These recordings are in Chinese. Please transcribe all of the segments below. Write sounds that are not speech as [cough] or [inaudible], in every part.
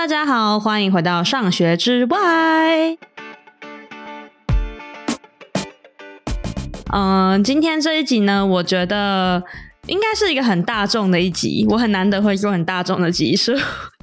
大家好，欢迎回到上学之外。嗯、今天这一集呢，我觉得应该是一个很大众的一集，我很难得会做很大众的集数。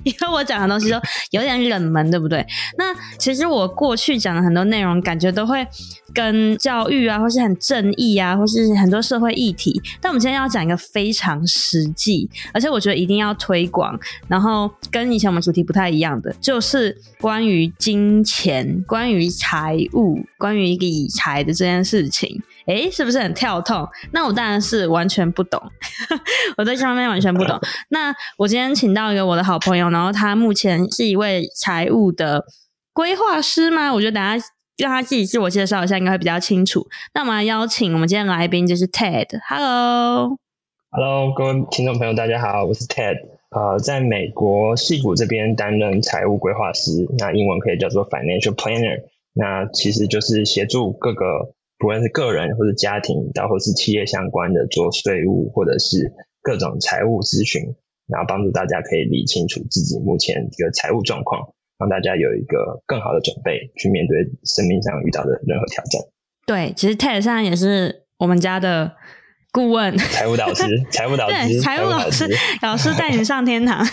因为我讲的东西都有点冷门，对不对？那其实我过去讲的很多内容，感觉都会跟教育啊，或是很正义啊，或是很多社会议题。但我们今天要讲一个非常实际，而且我觉得一定要推广，然后跟以前我们主题不太一样的，就是关于金钱、关于财务、关于理财的这件事情。诶，是不是很跳痛？那我当然是完全不懂，[laughs] 我对这方面完全不懂。[laughs] 那我今天请到一个我的好朋友，然后他目前是一位财务的规划师吗？我觉得等下让他自己自我介绍一下，应该会比较清楚。那我们来邀请我们今天来宾就是 Ted。Hello，Hello，各位听众朋友，大家好，我是 Ted。呃，在美国戏谷这边担任财务规划师，那英文可以叫做 Financial Planner。那其实就是协助各个。不论是个人或者家庭，到或是企业相关的做税务或者是各种财务咨询，然后帮助大家可以理清楚自己目前这个财务状况，让大家有一个更好的准备去面对生命上遇到的任何挑战。对，其实 Ted 上也是我们家的顾问，财务导师，财务导师，财务老师，老师带你上天堂。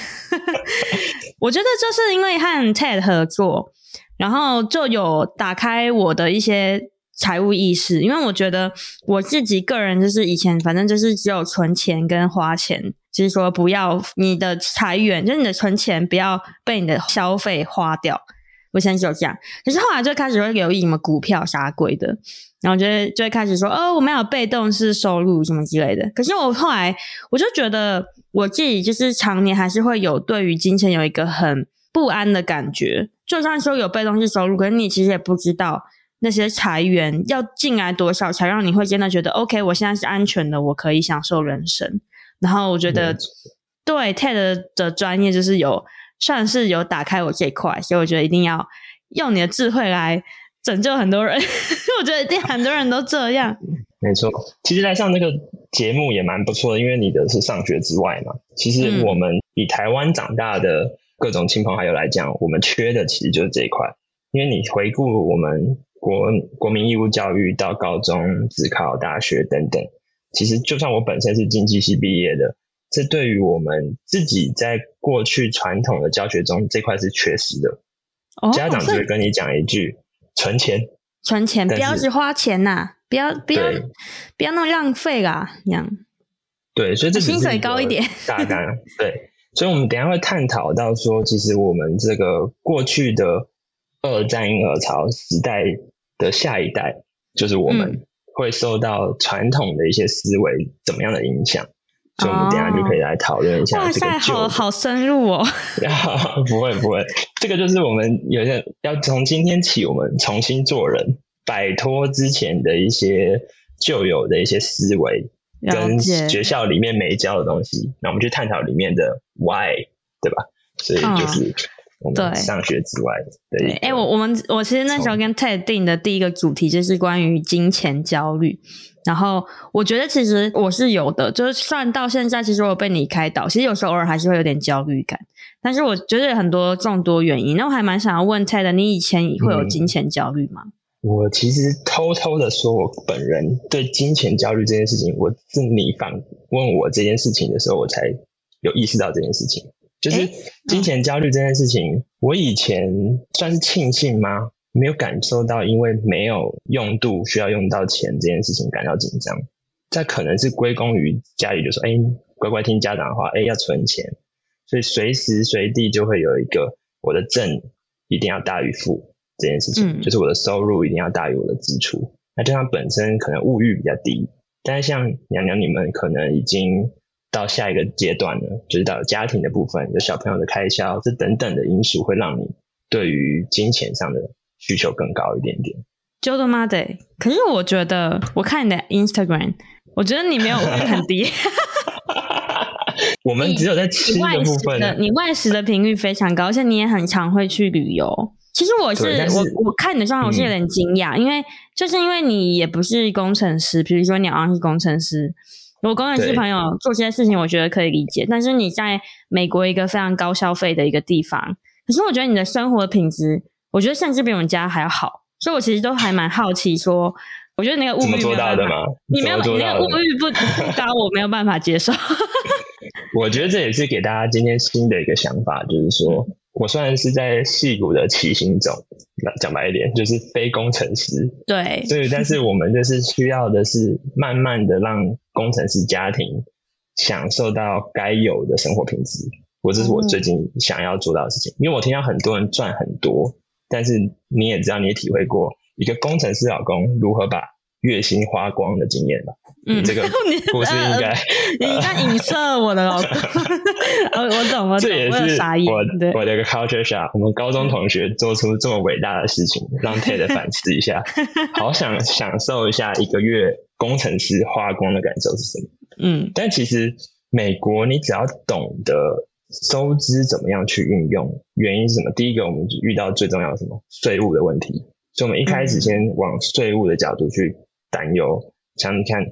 [laughs] 我觉得就是因为和 Ted 合作，然后就有打开我的一些。财务意识，因为我觉得我自己个人就是以前反正就是只有存钱跟花钱，就是说不要你的财源，就是你的存钱不要被你的消费花掉。我现在就这样，可是后来就开始会留意什么股票啥鬼的，然后就会就会开始说哦，我们有被动式收入什么之类的。可是我后来我就觉得我自己就是常年还是会有对于金钱有一个很不安的感觉，就算说有被动式收入，可是你其实也不知道。那些财源要进来多少，才让你会真的觉得 OK？我现在是安全的，我可以享受人生。然后我觉得，对 Ted 的专业就是有算是有打开我这一块，所以我觉得一定要用你的智慧来拯救很多人。[laughs] 我觉得一定很多人都这样。[laughs] 没错，其实来上这个节目也蛮不错的，因为你的是上学之外嘛。其实我们以台湾长大的各种亲朋好友来讲，我们缺的其实就是这一块。因为你回顾我们。国国民义务教育到高中、自考大学等等，其实就算我本身是经济系毕业的，这对于我们自己在过去传统的教学中这块是缺失的。哦、家长就会跟你讲一句：存钱，存钱，不要只花钱呐、啊，不要不要不要那么浪费啦，这样。对，所以这薪水高一点，大纲。[laughs] 对，所以我们等一下会探讨到说，其实我们这个过去的二战婴儿潮时代。的下一代，就是我们会受到传统的一些思维怎么样的影响，嗯、所以我们等下就可以来讨论一下这个。哇塞，好好深入哦！[laughs] 不会不会，这个就是我们有些要从今天起，我们重新做人，摆脱之前的一些旧有的一些思维，跟学校里面没教的东西，那我们去探讨里面的 why，对吧？所以就是。嗯对，上学之外的对，哎、欸，我我们我其实那时候跟 Ted 定的第一个主题就是关于金钱焦虑，然后我觉得其实我是有的，就是算到现在，其实我被你开导，其实有时候偶尔还是会有点焦虑感，但是我觉得很多众多原因，那我还蛮想要问 Ted，你以前会有金钱焦虑吗？嗯，我其实偷偷的说，我本人对金钱焦虑这件事情，我是你反问我这件事情的时候，我才有意识到这件事情。就是金钱焦虑这件事情，欸、我以前算是庆幸吗？没有感受到，因为没有用度需要用到钱这件事情感到紧张。这可能是归功于家里就说：“哎、欸，乖乖听家长的话，哎、欸，要存钱。”所以随时随地就会有一个我的正一定要大于负这件事情，嗯、就是我的收入一定要大于我的支出。那就像本身可能物欲比较低，但是像娘娘你们可能已经。到下一个阶段呢，就是到家庭的部分，有小朋友的开销，这等等的因素会让你对于金钱上的需求更高一点点。就的妈的！可是我觉得，我看你的 Instagram，我觉得你没有 [laughs] 很低。[laughs] 我们只有在吃的部分，你外食的频率非常高，而且你也很常会去旅游。其实我是，是我我看你的状况，我是有点惊讶，嗯、因为就是因为你也不是工程师，比如说你好像是工程师。我工程师朋友做这些事情，我觉得可以理解。但是你在美国一个非常高消费的一个地方，可是我觉得你的生活品质，我觉得甚至比我们家还要好，所以我其实都还蛮好奇说，我觉得那个物欲做到的吗？你没有，你那个物欲不 [laughs] 不高，我没有办法接受。[laughs] 我觉得这也是给大家今天新的一个想法，就是说。嗯我虽然是在戏骨的起行中，讲白一点，就是非工程师。对，所以但是我们就是需要的是慢慢的让工程师家庭享受到该有的生活品质。我这是我最近想要做到的事情，嗯、因为我听到很多人赚很多，但是你也知道，你也体会过一个工程师老公如何把月薪花光的经验吧。嗯，这个 [laughs] 故事应该、呃、[laughs] 你在影射我的老公，我 [laughs] 我懂，我懂，这也是我对我的一个 culture shock。我们高中同学做出这么伟大的事情，让 Ted 反思一下，好想享受一下一个月工程师花光的感受是什么？嗯，但其实美国你只要懂得收支怎么样去运用，原因是什么？第一个，我们遇到最重要的什么税务的问题，所以我们一开始先往税务的角度去担忧，像你看。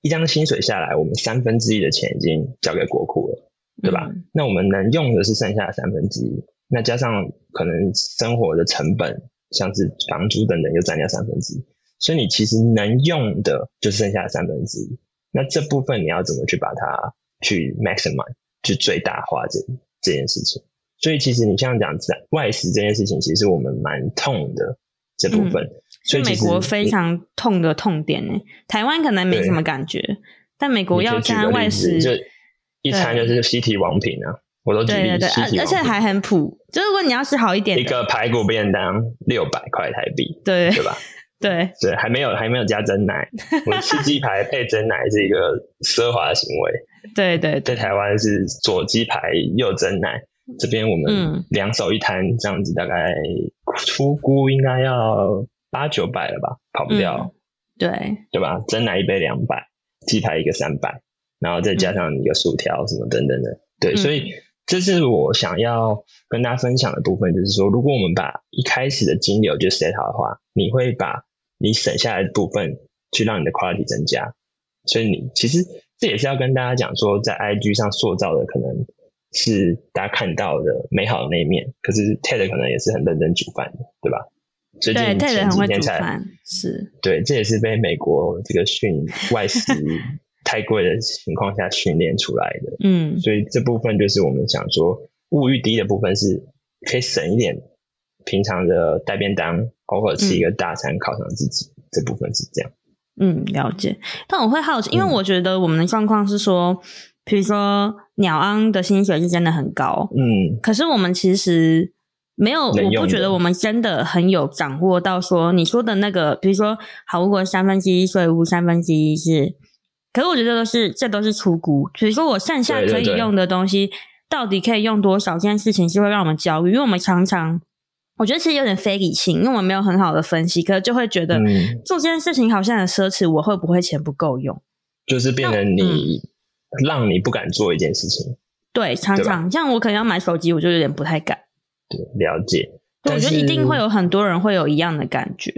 一张薪水下来，我们三分之一的钱已经交给国库了，对吧？嗯、那我们能用的是剩下的三分之一，那加上可能生活的成本，像是房租等等，又占掉三分之一，所以你其实能用的就剩下的三分之一。那这部分你要怎么去把它去 maximize，去最大化这这件事情？所以其实你像讲外食这件事情，其实我们蛮痛的。这部分，所以、美国非常痛的痛点呢。台湾可能没什么感觉，但美国要加外食，就一餐就是西提王品啊，我都举例。对对对，而且还很普。就如果你要吃好一点，一个排骨便当六百块台币，对对吧？对对，还没有还没有加真奶，[laughs] 我吃鸡排配真奶是一个奢华的行为。对对，在台湾是左鸡排右真奶。这边我们两手一摊这样子，大概出估应该要八九百了吧，跑不掉。嗯、对对吧？蒸奶一杯两百，鸡排一个三百，然后再加上一个薯条什么等等的。对，嗯、所以这是我想要跟大家分享的部分，就是说，如果我们把一开始的金流就 set 好的话，你会把你省下来的部分去让你的 quality 增加。所以你其实这也是要跟大家讲说，在 IG 上塑造的可能。是大家看到的美好的那一面，可是 Ted 可能也是很认真煮饭的，对吧？对，Ted 很会煮饭，是。对，这也是被美国这个训外食太贵的情况下训练出来的。嗯，所以这部分就是我们想说，物欲低的部分是可以省一点，平常的带便当，偶尔吃一个大餐犒赏自己，嗯，这部分是这样。嗯，了解。但我会好奇，因为我觉得我们的状况是说。比如说，鸟安的薪水是真的很高，嗯，可是我们其实没有，我不觉得我们真的很有掌握到说你说的那个，比如说，好，如果三分之一税务，三分之一是，可是我觉得都是这都是出估，比如说我剩下可以用的东西，到底可以用多少？这件事情是会让我们焦虑，因为我们常常，我觉得其实有点非理性，因为我们没有很好的分析，可是就会觉得、嗯、做这件事情好像很奢侈，我会不会钱不够用？就是变成你。让你不敢做一件事情，对，常常像我可能要买手机，我就有点不太敢。对，了解。我觉得一定会有很多人会有一样的感觉。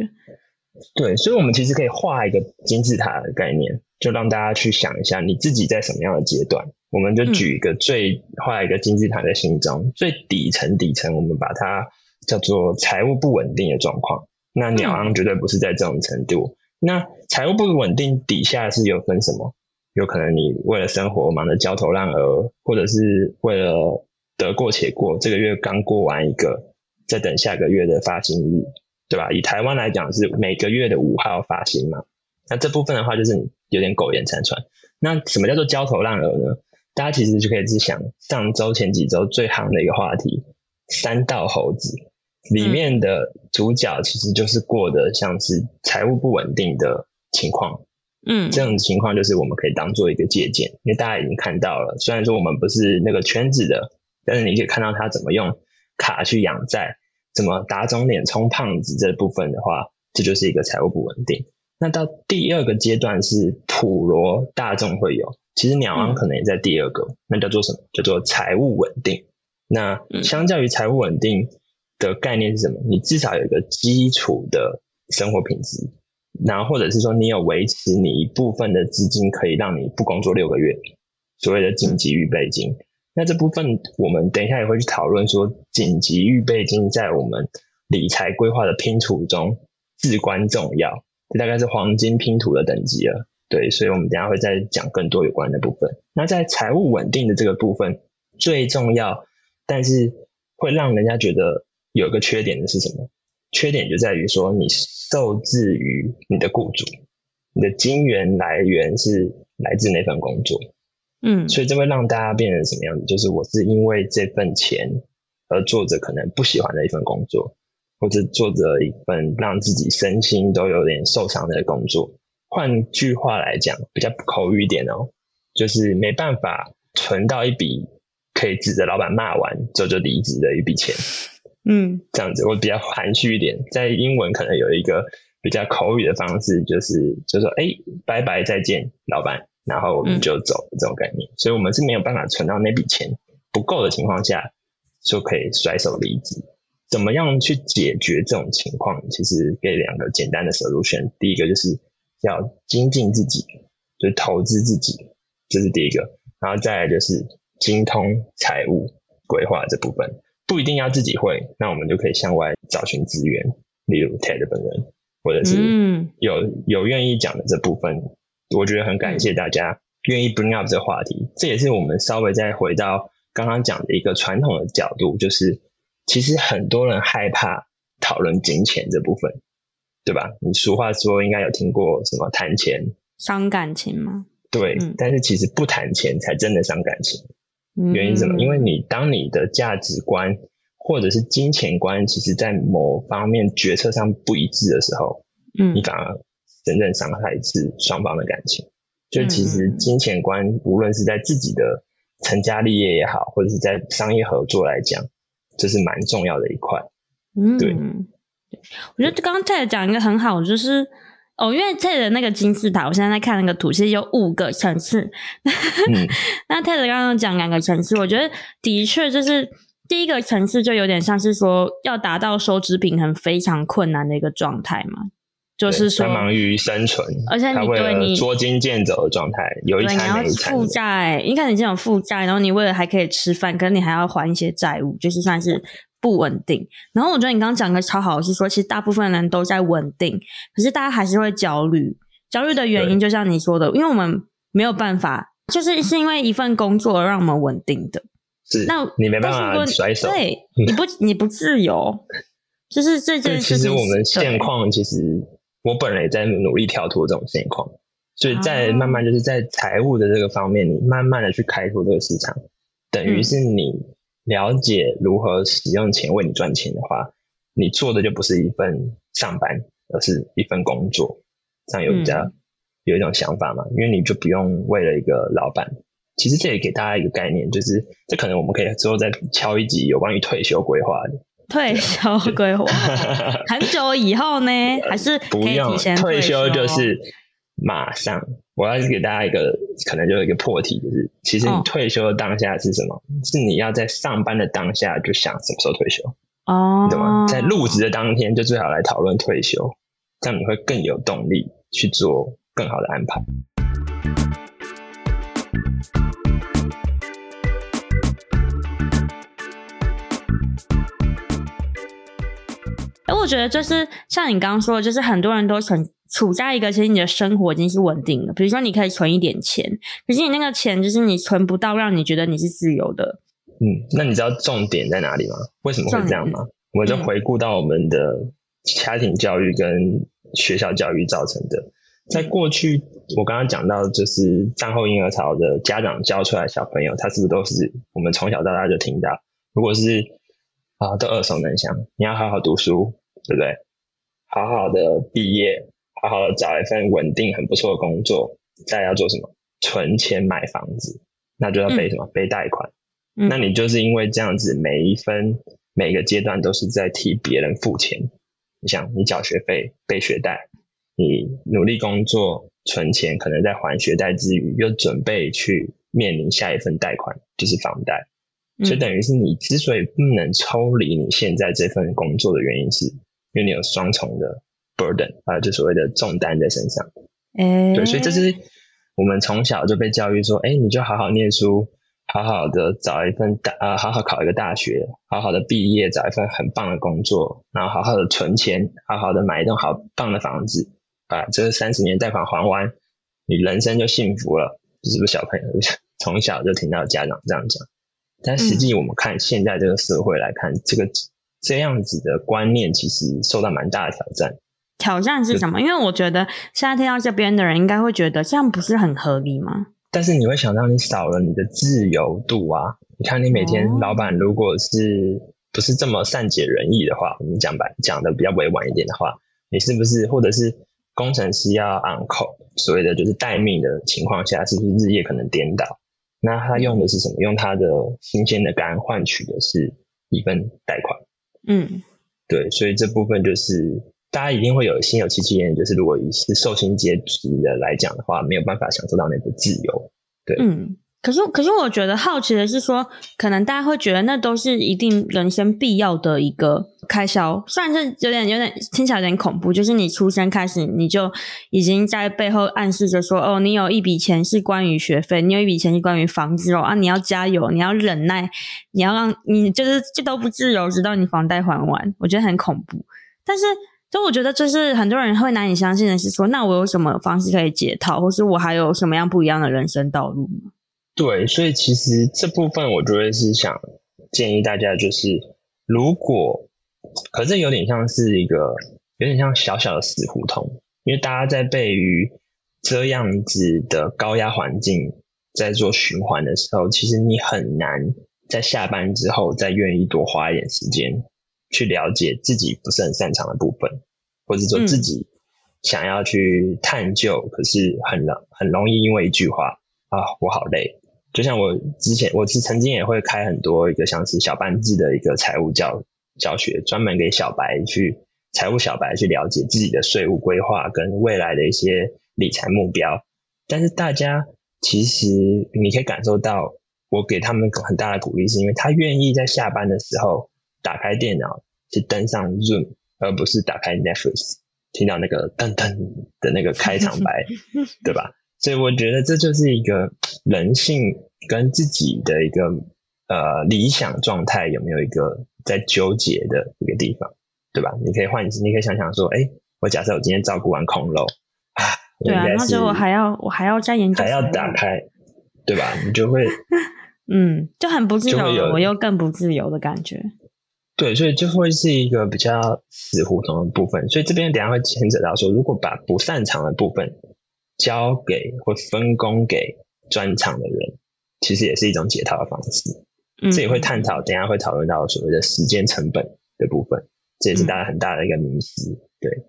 对，所以，我们其实可以画一个金字塔的概念，就让大家去想一下，你自己在什么样的阶段。我们就举一个最画一个金字塔在心中，嗯、最底层底层，我们把它叫做财务不稳定的状况。那鸟昂绝对不是在这种程度。嗯、那财务不稳定底下是有分什么？有可能你为了生活忙得焦头烂额，或者是为了得过且过，这个月刚过完一个，再等下个月的发薪日，对吧？以台湾来讲是每个月的五号发薪嘛，那这部分的话就是你有点苟延残喘。那什么叫做焦头烂额呢？大家其实就可以去想上周前几周最夯的一个话题——三道猴子里面的主角，其实就是过得像是财务不稳定的情况。嗯，这种情况就是我们可以当做一个借鉴，因为大家已经看到了，虽然说我们不是那个圈子的，但是你可以看到他怎么用卡去养债，怎么打肿脸充胖子这部分的话，这就是一个财务不稳定。那到第二个阶段是普罗大众会有，其实鸟王可能也在第二个，嗯、那叫做什么？叫做财务稳定。那相较于财务稳定的概念是什么？你至少有一个基础的生活品质。然后或者是说，你有维持你一部分的资金，可以让你不工作六个月，所谓的紧急预备金。那这部分我们等一下也会去讨论说，紧急预备金在我们理财规划的拼图中至关重要，这大概是黄金拼图的等级了。对，所以我们等下会再讲更多有关的部分。那在财务稳定的这个部分，最重要，但是会让人家觉得有一个缺点的是什么？缺点就在于说，你受制于你的雇主，你的金源来源是来自那份工作。嗯，所以这会让大家变成什么样子？就是我是因为这份钱而做着可能不喜欢的一份工作，或者做着一份让自己身心都有点受伤的工作。换句话来讲，比较口语一点哦，就是没办法存到一笔可以指着老板骂完之后就离职的一笔钱。嗯，这样子我比较含蓄一点，在英文可能有一个比较口语的方式，就是就说，哎，拜拜，再见，老板。然后我们就走这种概念，嗯，所以我们是没有办法存到那笔钱不够的情况下，就可以甩手离职。怎么样去解决这种情况？其实给两个简单的 solution。第一个就是要精进自己，就是投资自己，这是第一个。然后再来就是精通财务规划这部分，不一定要自己会，那我们就可以向外找寻资源，例如 Ted 本人，或者是有有愿意讲的这部分。我觉得很感谢大家愿意 bring up 这个话题，这也是我们稍微再回到刚刚讲的一个传统的角度，就是其实很多人害怕讨论金钱这部分，对吧？你俗话说应该有听过什么谈钱伤感情吗？对，嗯，但是其实不谈钱才真的伤感情。原因是什么？因为你当你的价值观或者是金钱观，其实在某方面决策上不一致的时候，嗯，你反而。真正伤害是双方的感情，就其实金钱观，无论是在自己的成家立业也好，或者是在商业合作来讲，这是蛮重要的一块。嗯，对。我觉得刚刚 Ted 讲一个很好，就是哦，因为 Ted 的那个金字塔，我现在在看那个图，其实有五个层次。嗯、[laughs] 那 Ted 刚刚讲两个层次，我觉得的确就是第一个层次就有点像是说要达到收支平衡非常困难的一个状态嘛。就是说，忙于生存，而且你对你捉襟见肘的状态，有一餐没一餐。负债，你看你这种负债，然后你为了还可以吃饭，可能你还要还一些债务，就是算是不稳定。然后我觉得你刚刚讲的超好，是说其实大部分人都在稳定，可是大家还是会焦虑。焦虑的原因就像你说的，因为我们没有办法，就是是因为一份工作而让我们稳定的。[laughs] 是，那你没办法甩手，对，[laughs] 你不你不自由，就是这件事情。其实我们现况其实。我本人也在努力跳脱这种现况，所以在慢慢就是在财务的这个方面，你慢慢的去开拓这个市场，等于是你了解如何使用钱为你赚钱的话，你做的就不是一份上班，而是一份工作，这样有比较有一种想法嘛？因为你就不用为了一个老板。其实这也给大家一个概念，就是这可能我们可以之后再敲一集有关于退休规划的。退休规划 [laughs] 很久以后呢，还是？不用，退休就是马上。我要给大家一个可能就有一个破题，就是其实你退休的当下是什么？哦、是你要在上班的当下就想什么时候退休哦，懂吗？在入职的当天就最好来讨论退休，这样你会更有动力去做更好的安排。我觉得就是像你刚刚说的，就是很多人都处处在一个其实你的生活已经是稳定了，比如说你可以存一点钱，可是你那个钱就是你存不到让你觉得你是自由的。嗯，那你知道重点在哪里吗？为什么会这样吗？我们就回顾到我们的家庭教育跟学校教育造成的。在过去，我刚刚讲到就是战后婴儿潮的家长教出来的小朋友，他是不是都是我们从小到大就听到？如果是啊，都耳熟能详，你要好好读书。对不对？好好的毕业，好好的找一份稳定、很不错的工作，再要做什么？存钱买房子，那就要背什么？嗯、背贷款、嗯。那你就是因为这样子，每一分每个阶段都是在替别人付钱。你想，你缴学费、背学贷，你努力工作存钱，可能在还学贷之余，又准备去面临下一份贷款，就是房贷。所以等于是你之所以不能抽离你现在这份工作的原因是。因为你有双重的 burden 啊，就所谓的重担在身上。哎、欸，对，所以这是我们从小就被教育说，哎、欸，你就好好念书，好好的找一份大呃，好好考一个大学，好好的毕业，找一份很棒的工作，然后好好的存钱，好好的买一栋好棒的房子，把这三十年贷款还完，你人生就幸福了。是不是小朋友 [laughs] 从小就听到家长这样讲？但实际我们看现在这个社会来看，嗯、这个这样子的观念其实受到蛮大的挑战。挑战是什么？因为我觉得现在听到这边的人应该会觉得这样不是很合理吗？但是你会想到你少了你的自由度啊！你看你每天老板如果是不是这么善解人意的话，我们讲白讲的比较委婉一点的话，你是不是或者是工程师要 on call，所谓的就是待命的情况下，是不是日夜可能颠倒？那他用的是什么？用他的新鲜的肝换取的是一份贷款。嗯，对，所以这部分就是。大家一定会有心有戚戚焉，就是如果以是受薪阶级的来讲的话，没有办法享受到那个自由。对，嗯，可是可是我觉得好奇的是说，可能大家会觉得那都是一定人生必要的一个开销，虽然是有点有点听起来有点恐怖，就是你出生开始你就已经在背后暗示着说，哦，你有一笔钱是关于学费，你有一笔钱是关于房子哦，啊，你要加油，你要忍耐，你要让你就是这都不自由，直到你房贷还完，我觉得很恐怖，但是。所以我觉得，就是很多人会难以相信的是说，那我有什么方式可以解套，或是我还有什么样不一样的人生道路吗？对，所以其实这部分我觉得是想建议大家，就是如果，可是有点像是一个有点像小小的死胡同，因为大家在被于这样子的高压环境在做循环的时候，其实你很难在下班之后再愿意多花一点时间。去了解自己不是很擅长的部分，或者说自己想要去探究，嗯、可是很容很容易因为一句话啊，我好累。就像我之前，我是曾经也会开很多一个像是小班制的一个财务教教学，专门给小白去财务小白去了解自己的税务规划跟未来的一些理财目标。但是大家其实你可以感受到，我给他们很大的鼓励，是因为他愿意在下班的时候。打开电脑去登上 Zoom，而不是打开 Netflix，听到那个噔噔的那个开场白，[laughs] 对吧？所以我觉得这就是一个人性跟自己的一个呃理想状态有没有一个在纠结的一个地方，对吧？你可以换，你可以想想说，哎，我假设我今天照顾完空肉啊，对啊，然后就我还要我还要再研究，还要打开，对吧？你就会 [laughs] 嗯，就很不自由，我又更不自由的感觉。对，所以就会是一个比较死胡同的部分。所以这边等下会牵扯到说，如果把不擅长的部分交给或分工给专长的人，其实也是一种解套的方式。嗯，这也会探讨，等下会讨论到所谓的时间成本的部分，这也是大家很大的一个迷思。对，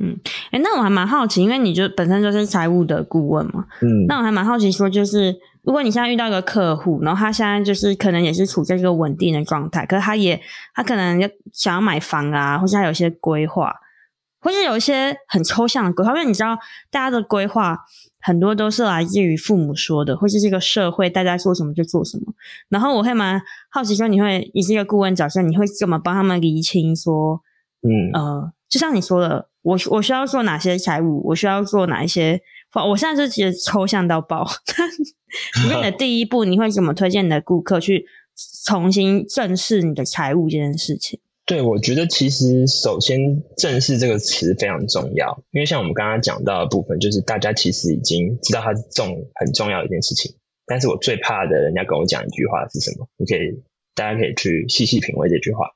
嗯，哎，那我还蛮好奇，因为你就本身就是财务的顾问嘛，嗯，那我还蛮好奇说，就是。如果你现在遇到一个客户，然后他现在就是可能也是处在一个稳定的状态，可是他也他可能要想要买房啊，或是他有一些规划，或是有一些很抽象的规划，因为你知道大家的规划很多都是来自于父母说的，或是这个社会大家做什么就做什么。然后我会蛮好奇说，你会以这个顾问角色，你会怎么帮他们厘清说，嗯呃，就像你说的，我我需要做哪些财务，我需要做哪一些。我现在就觉得抽象到爆。如果 [laughs] 你的第一步，你会怎么推荐你的顾客去重新正视你的财务这件事情？对，我觉得其实首先“正视”这个词非常重要，因为像我们刚刚讲到的部分，就是大家其实已经知道它是重很重要的一件事情。但是我最怕的人家跟我讲一句话是什么？你可以，大家可以去细细品味这句话。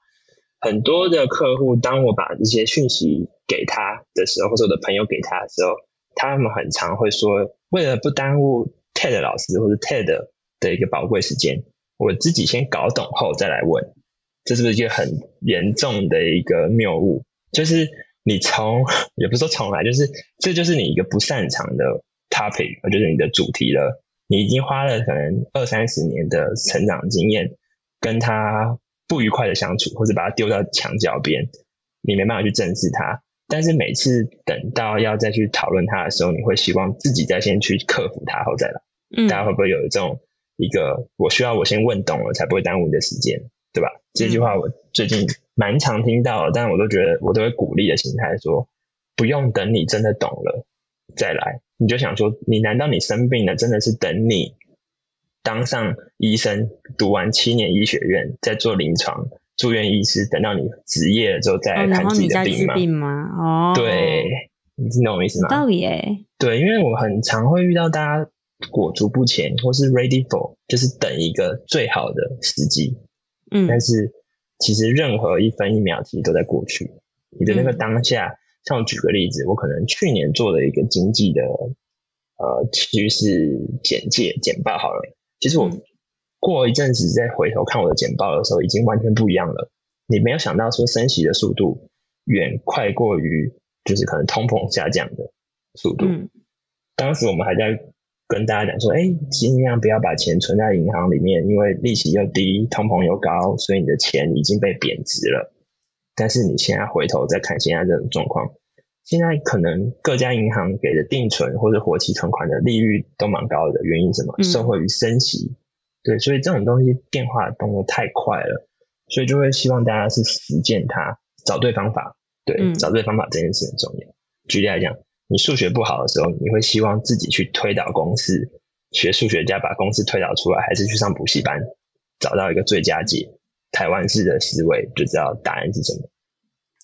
很多的客户，当我把这些讯息给他的时候，或者我的朋友给他的时候。他们很常会说，为了不耽误 TED 老师或者 TED 的一个宝贵时间，我自己先搞懂后再来问，这是不是一个很严重的一个谬误？就是你从 [laughs] 也不是说从来，就是这就是你一个不擅长的 topic，就是你的主题了。你已经花了可能二三十年的成长经验，跟他不愉快的相处，或者把他丢到墙角边，你没办法去正视他。但是每次等到要再去讨论它的时候，你会希望自己再先去克服它后再来。嗯，大家会不会有这种一个我需要我先问懂了才不会耽误你的时间，对吧？这句话我最近蛮常听到的，但我都觉得我都会鼓励的心态说，不用等你真的懂了再来。你就想说，你难道你生病了真的是等你当上医生，读完七年医学院，再做临床住院医师，等到你执业了之后再来看自己的病吗？哦、病吗？哦，对，你听懂我意思吗？道理诶。对，因为我很常会遇到大家裹足不前，或是 ready for，就是等一个最好的时机。嗯，但是其实任何一分一秒其实都在过去。你的那个当下，嗯、像我举个例子，我可能去年做了一个经济的呃趋势简介简报好了。其实我过一阵子再回头看我的简报的时候，已经完全不一样了。你没有想到说升息的速度远快过于就是可能通膨下降的速度。嗯、当时我们还在跟大家讲说，哎，尽量不要把钱存在银行里面，因为利息又低，通膨又高，所以你的钱已经被贬值了。但是你现在回头再看现在这种状况，现在可能各家银行给的定存或者活期存款的利率都蛮高的，原因什么？受惠于升息，对，所以这种东西变化的动作太快了，所以就会希望大家是实践它，找对方法，对，找对方法这件事很重要。举例来讲，你数学不好的时候，你会希望自己去推导公式，学数学家把公式推导出来，还是去上补习班找到一个最佳解？台湾式的思维就知道答案是什么，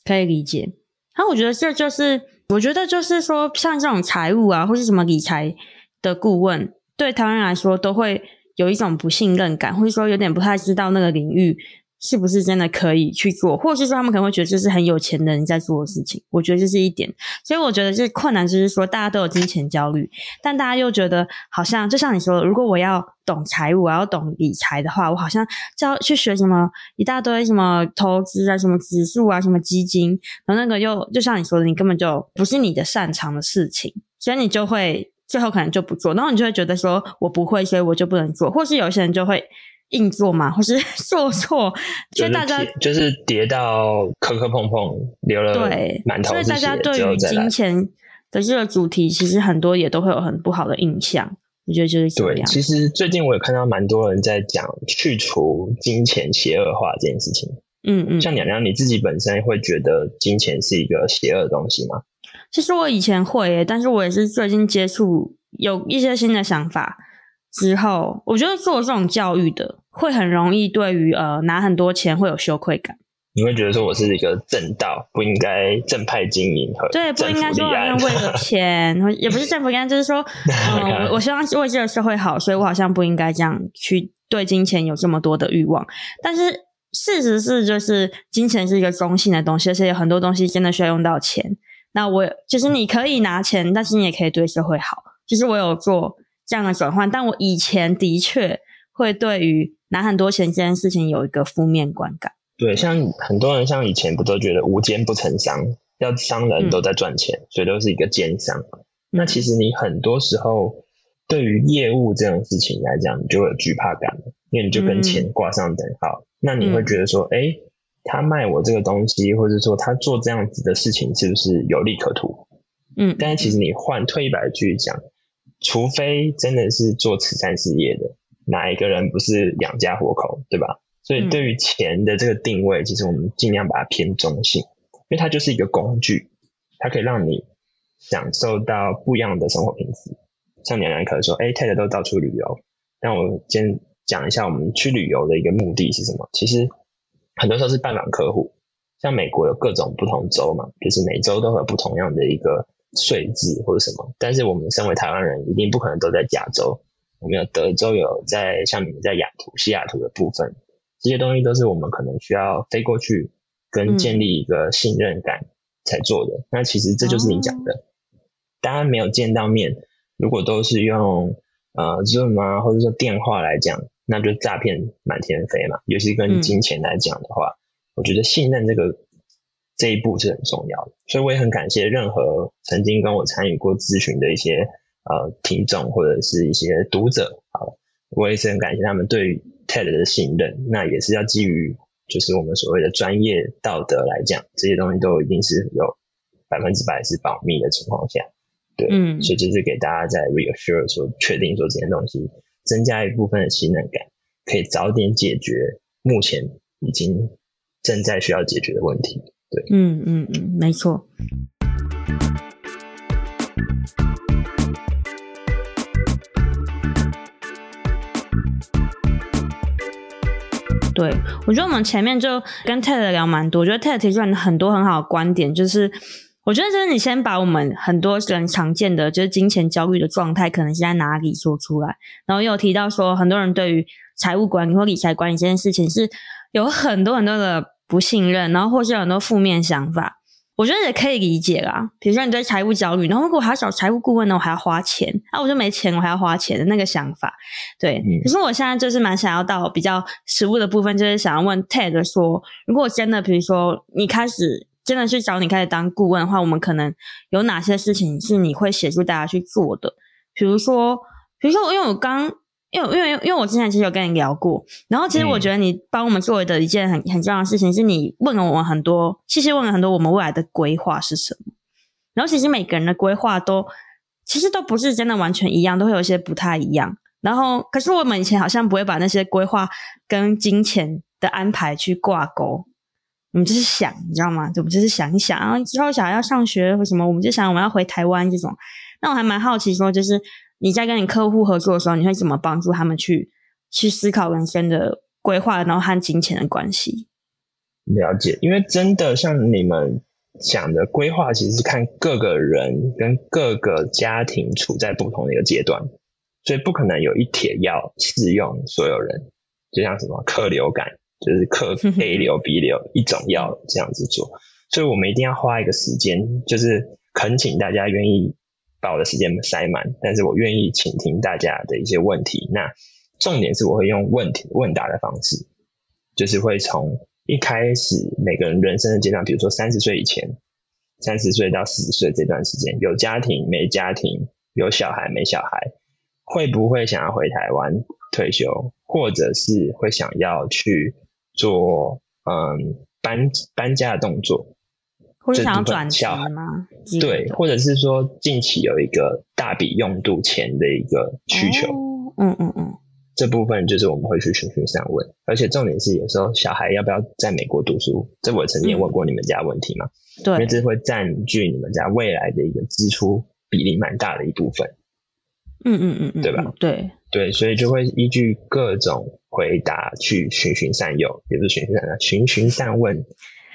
可以理解。那我觉得这就是，我觉得就是说，像这种财务啊，或是什么理财的顾问，对台湾人来说都会有一种不信任感，或者说有点不太知道那个领域。是不是真的可以去做，或者是说他们可能会觉得这是很有钱的人在做的事情？我觉得这是一点，所以我觉得这困难就是说大家都有金钱焦虑，但大家又觉得好像就像你说的，如果我要懂财务，我要懂理财的话，我好像就要去学什么一大堆什么投资啊、什么指数啊、什么基金，然后那个又就像你说的，你根本就不是你的擅长的事情，所以你就会最后可能就不做，然后你就会觉得说我不会，所以我就不能做，或是有些人就会。硬做嘛，[laughs] 或是做错，所以大家就是跌到磕磕碰碰，流了对满头。所以大家对于金钱的这个主题，其实很多也都会有很不好的印象。我觉得就是这样。其实最近我也看到蛮多人在讲去除金钱邪恶化这件事情。嗯嗯，像娘娘你自己本身会觉得金钱是一个邪恶的东西吗？其实我以前会耶，但是我也是最近接触有一些新的想法。之后，我觉得做这种教育的会很容易对于呃拿很多钱会有羞愧感。你会觉得说我是一个正道，不应该正派经营和对，不应该说 [laughs] 为了钱，也不是政府应该就是说，[laughs] 呃，我我希望为这个社会好，所以我好像不应该这样去对金钱有这么多的欲望。但是事实是，就是金钱是一个中性的东西，而且有很多东西真的需要用到钱。那我就是你可以拿钱，但是你也可以对社会好。其实我有做。这样的转换，但我以前的确会对于拿很多钱这件事情有一个负面观感。对，像很多人像以前不都觉得无奸不成商，要商人都在赚钱，嗯、所以都是一个奸商。那其实你很多时候对于业务这种事情来讲，你就会有惧怕感，因为你就跟钱挂上等号。嗯、那你会觉得说，哎、欸，他卖我这个东西，或者说他做这样子的事情，是不是有利可图？嗯，但是其实你换退一百句讲。除非真的是做慈善事业的，哪一个人不是养家活口，对吧？所以对于钱的这个定位，其实我们尽量把它偏中性，因为它就是一个工具，它可以让你享受到不一样的生活品质。像娘娘可能说，哎，Ted 都到处旅游，那我先讲一下我们去旅游的一个目的是什么？其实很多时候是拜访客户，像美国有各种不同州嘛，就是每州都会有不同样的一个。税制或者什么，但是我们身为台湾人，一定不可能都在加州。我们有德州，有在像你们在雅图、西雅图的部分，这些东西都是我们可能需要飞过去，跟建立一个信任感才做的。嗯、那其实这就是你讲的，大家没有见到面，如果都是用呃 Zoom 啊，或者说电话来讲，那就诈骗满天飞嘛。尤其跟金钱来讲的话，嗯、我觉得信任这个。这一步是很重要的，所以我也很感谢任何曾经跟我参与过咨询的一些呃听众或者是一些读者，好，我也是很感谢他们对于 TED 的信任。那也是要基于就是我们所谓的专业道德来讲，这些东西都一定是有百分之百是保密的情况下，对，嗯，所以就是给大家在 reassure 说确定说这些东西，增加一部分的信任感，可以早点解决目前已经正在需要解决的问题。嗯嗯嗯，没错。对，我觉得我们前面就跟 Ted 聊蛮多，我觉得 Ted 提出很多很好的观点，就是我觉得就是你先把我们很多人常见的就是金钱焦虑的状态可能是在哪里说出来，然后又提到说很多人对于财务管理或理财管理这件事情是有很多很多的不信任，然后或是有很多负面想法。我觉得也可以理解啦，比如说你对财务焦虑，然后如果我还要找财务顾问呢，我还要花钱，啊，我就没钱，我还要花钱的那个想法，对。嗯、可是我现在就是蛮想要到比较实务的部分，就是想要问 Ted 说，如果真的，比如说你开始真的去找你开始当顾问的话，我们可能有哪些事情是你会协助大家去做的？比如说，比如说，因为我刚。因为因为因为我之前其实有跟你聊过，然后其实我觉得你帮我们做的一件很很重要的事情，是你问了我们很多，其实问了很多我们未来的规划是什么。然后其实每个人的规划都其实都不是真的完全一样，都会有一些不太一样。然后可是我们以前好像不会把那些规划跟金钱的安排去挂钩，我们就是想，你知道吗？我们就是想一想，然后之后小孩要上学或什么，我们就想我们要回台湾这种。那我还蛮好奇说，就是。你在跟你客户合作的时候，你会怎么帮助他们去去思考人生的规划，然后和金钱的关系？了解，因为真的像你们讲的规划，其实是看各个人跟各个家庭处在不同的一个阶段，所以不可能有一帖药适用所有人。就像什么克流感，就是克 [laughs] A 流 B 流一种药这样子做，所以我们一定要花一个时间，就是恳请大家愿意。把我的时间塞满，但是我愿意倾听大家的一些问题。那重点是我会用问题问答的方式，就是会从一开始每个人人生的阶段，比如说三十岁以前，三十岁到四十岁这段时间，有家庭没家庭，有小孩没小孩，会不会想要回台湾退休，或者是会想要去做嗯搬搬家的动作。或者想要转职吗？对，或者是说近期有一个大笔用度钱的一个需求，哦、嗯嗯嗯，这部分就是我们会去循循善问，而且重点是有时候小孩要不要在美国读书，这我曾经也问过你们家问题嘛？对、嗯，因为这会占据你们家未来的一个支出比例蛮大的一部分。嗯嗯嗯，对吧？对对，所以就会依据各种回答去循循善诱，也不是循循善诱，循循善问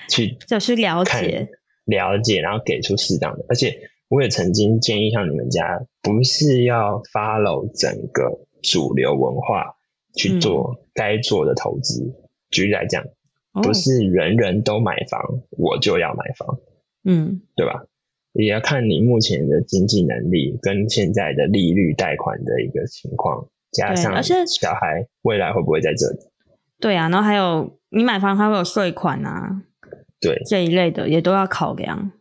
去就是了解。了解，然后给出适当的。而且我也曾经建议，像你们家不是要 follow 整个主流文化去做该做的投资。嗯、举例来讲，不是人人都买房，哦、我就要买房，嗯，对吧？也要看你目前的经济能力跟现在的利率、贷款的一个情况，加上而且小孩未来会不会在这里？对啊，然后还有你买房还会有税款啊。对这一类的也都要考量。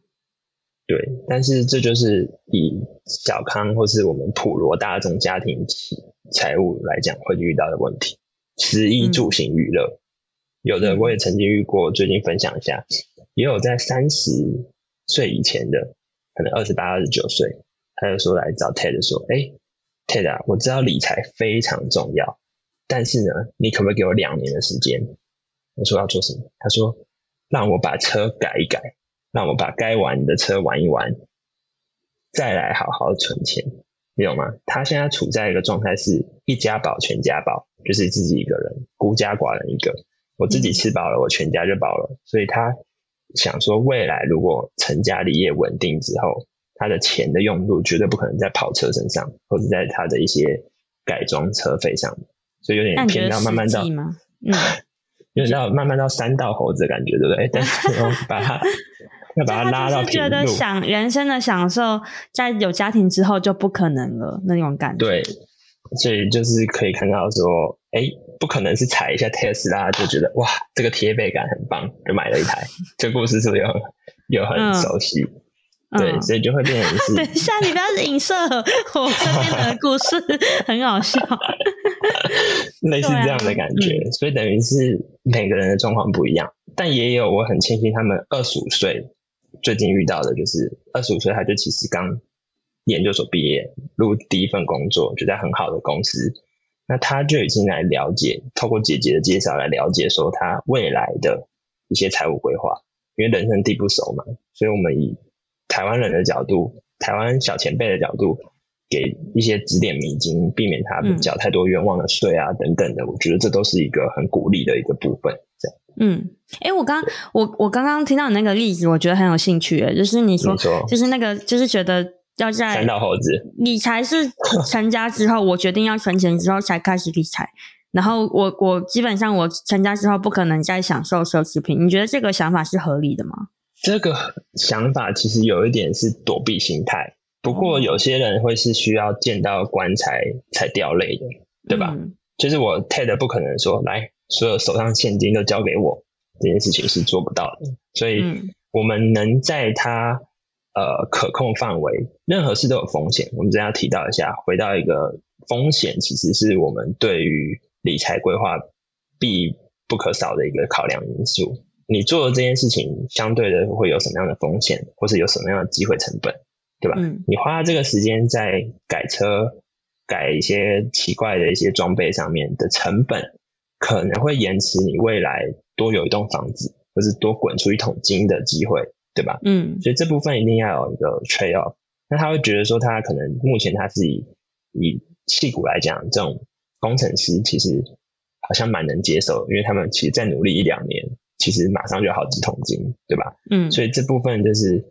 对，但是这就是以小康或是我们普罗大众家庭财务来讲会遇到的问题。食衣住行娱乐，嗯、有的我也曾经遇过，最近分享一下，也有在三十岁以前的，可能二十八、二十九岁，他就说来找 Ted 说：“哎，Ted 啊，我知道理财非常重要，但是呢，你可不可以给我两年的时间？”我说要做什么？他说。让我把车改一改，让我把该玩的车玩一玩，再来好好存钱，你懂吗？他现在处在一个状态是一家饱全家饱，就是自己一个人孤家寡人一个，我自己吃饱了，我全家就饱了。所以他想说，未来如果成家立业稳定之后，他的钱的用度绝对不可能在跑车身上，或者在他的一些改装车费上，所以有点偏到慢慢到。嗯有点到慢慢到三道猴子的感觉，对不对？但是把它 [laughs] 要把它拉到平路。觉得享人生的享受，在有家庭之后就不可能了，那种感觉。对，所以就是可以看到说，哎，不可能是踩一下特斯拉就觉得哇，这个贴背感很棒，就买了一台。这个故事是不是又又很熟悉？嗯对，嗯、所以就会变成是。[laughs] 等一下，你不要影射我身边的故事，[laughs] 很好笑。类似这样的感觉，啊嗯、所以等于是每个人的状况不一样，但也有我很庆幸，他们二十五岁最近遇到的就是二十五岁，他就其实刚研究所毕业，入第一份工作，就在很好的公司，那他就已经来了解，透过姐姐的介绍来了解，说他未来的一些财务规划，因为人生地不熟嘛，所以我们以。台湾人的角度，台湾小前辈的角度，给一些指点迷津，避免他们缴太多冤枉的税啊等等的。我觉得这都是一个很鼓励的一个部分。这样。嗯，哎、欸，我刚我我刚刚听到你那个例子，我觉得很有兴趣。诶，就是你说，说就是那个，就是觉得要在三道猴子理财是成家之后，我决定要存钱之后才开始理财。然后我我基本上我成家之后不可能再享受奢侈品。你觉得这个想法是合理的吗？这个想法其实有一点是躲避心态。不过有些人会是需要见到棺材才掉泪的，对吧？嗯、就是我 Ted 不可能说来所有手上现金都交给我，这件事情是做不到的。所以我们能在他呃可控范围，任何事都有风险。我们这样提到一下，回到一个风险，其实是我们对于。理财规划必不可少的一个考量因素。你做的这件事情，相对的会有什么样的风险，或是有什么样的机会成本，对吧？嗯。你花这个时间在改车、改一些奇怪的一些装备上面的成本，可能会延迟你未来多有一栋房子，或是多滚出一桶金的机会，对吧？嗯。所以这部分一定要有一个 trade off。那他会觉得说，他可能目前他自己以矽谷来讲，这种。工程师其实好像蛮能接受，因为他们其实再努力一两年，其实马上就好几桶金，对吧？嗯，所以这部分就是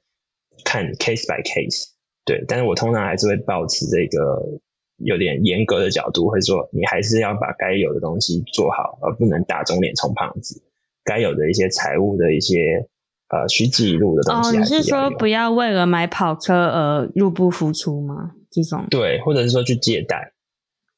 看 case by case，对。但是我通常还是会保持这个有点严格的角度，会说你还是要把该有的东西做好，而不能打肿脸充胖子。该有的一些财务的一些呃需记录的东西哦，你是说不要为了买跑车而入不敷出吗？这种对，或者是说去借贷。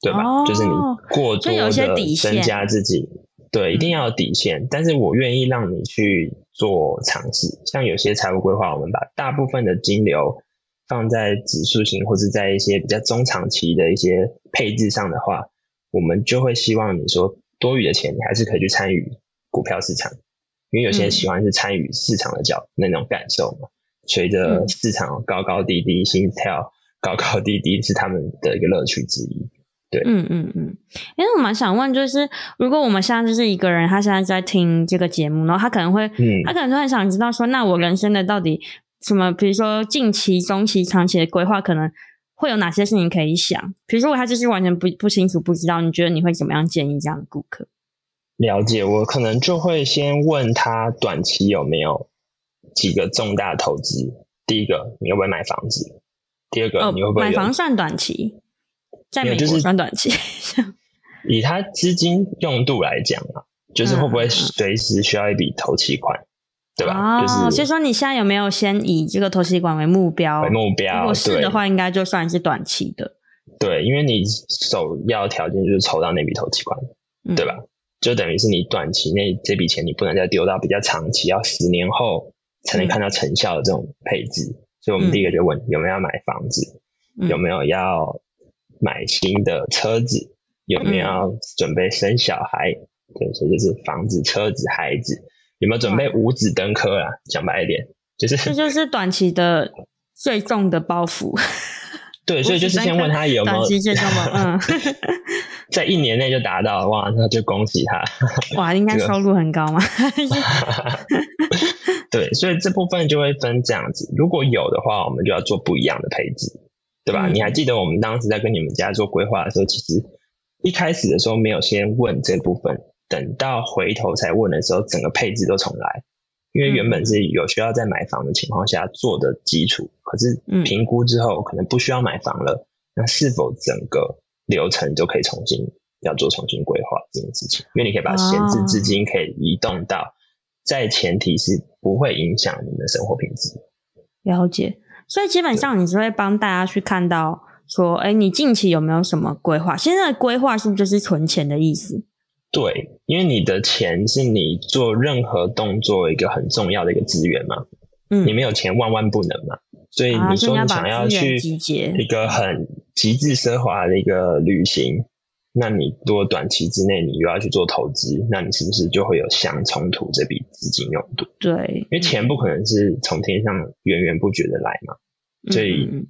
对吧？哦、就是你过多的增加自己，对，一定要有底线。嗯、但是我愿意让你去做尝试，像有些财务规划，我们把大部分的金流放在指数型或者在一些比较中长期的一些配置上的话，我们就会希望你说多余的钱，你还是可以去参与股票市场，因为有些人喜欢是参与市场的角那种感受嘛。随着市场高高低低，心跳高高低低是他们的一个乐趣之一。对嗯嗯嗯，因为我蛮想问，就是如果我们现在就是一个人，他现在在听这个节目，然后他可能会，嗯，他可能就很想知道说，那我人生的到底什么？比如说近期、中期、长期的规划，可能会有哪些事情可以想？比如说，他就是完全不不清楚、不知道，你觉得你会怎么样建议这样的顾客？了解，我可能就会先问他短期有没有几个重大投资。第一个，你会不会买房子？第二个，你会不会、哦、买房算短期？在美国算短期，[laughs] 以他资金用度来讲啊，就是会不会随时需要一笔投期款，嗯、对吧？就是，所以说你现在有没有先以这个投期款为目标？为目标，如果是的话，应该就算是短期的。对，因为你首要条件就是筹到那笔投期款，嗯、对吧？就等于是你短期内这笔钱你不能再丢到比较长期，要十年后才能看到成效的这种配置。嗯、所以我们第一个就问有没有要买房子，嗯、有没有要。买新的车子，有没有要准备生小孩？嗯、对，所以就是房子、车子、孩子，有没有准备五子登科啊？讲白一点，就是这就是短期的最重的包袱。[laughs] 对，所以就是先问他有没有？[laughs] 嗯，在一年内就达到，哇，那就恭喜他。[laughs] 哇，应该收入很高吗？对，所以这部分就会分这样子。如果有的话，我们就要做不一样的配置。对吧？你还记得我们当时在跟你们家做规划的时候，其实一开始的时候没有先问这部分，等到回头才问的时候，整个配置都重来，因为原本是有需要在买房的情况下做的基础，可是评估之后可能不需要买房了，那是否整个流程就可以重新要做重新规划这件事情？因为你可以把闲置资金可以移动到，在前提是不会影响你们的生活品质。了解。所以基本上，你只会帮大家去看到说，哎，你近期有没有什么规划？现在的规划是不是就是存钱的意思？对，因为你的钱是你做任何动作一个很重要的一个资源嘛。嗯，你没有钱，万万不能嘛。所以你说你想要去一个很极致奢华的一个旅行。那你如果短期之内你又要去做投资，那你是不是就会有相冲突这笔资金用度？对，因为钱不可能是从天上源源不绝的来嘛，所以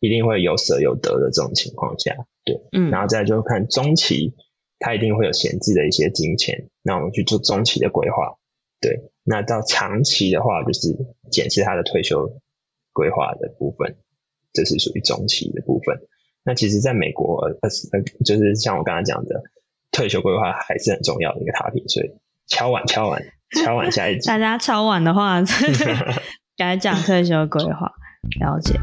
一定会有舍有得的这种情况下，对，嗯，然后再就看中期，它一定会有闲置的一些金钱，那我们去做中期的规划，对，那到长期的话就是检视他的退休规划的部分，这是属于中期的部分。那其实在美国，呃，就是像我刚才讲的，退休规划还是很重要的一个 topic，所以敲碗敲碗敲碗下一集。[laughs] 大家敲碗的话，[laughs] [laughs] 该讲退休规划，了解。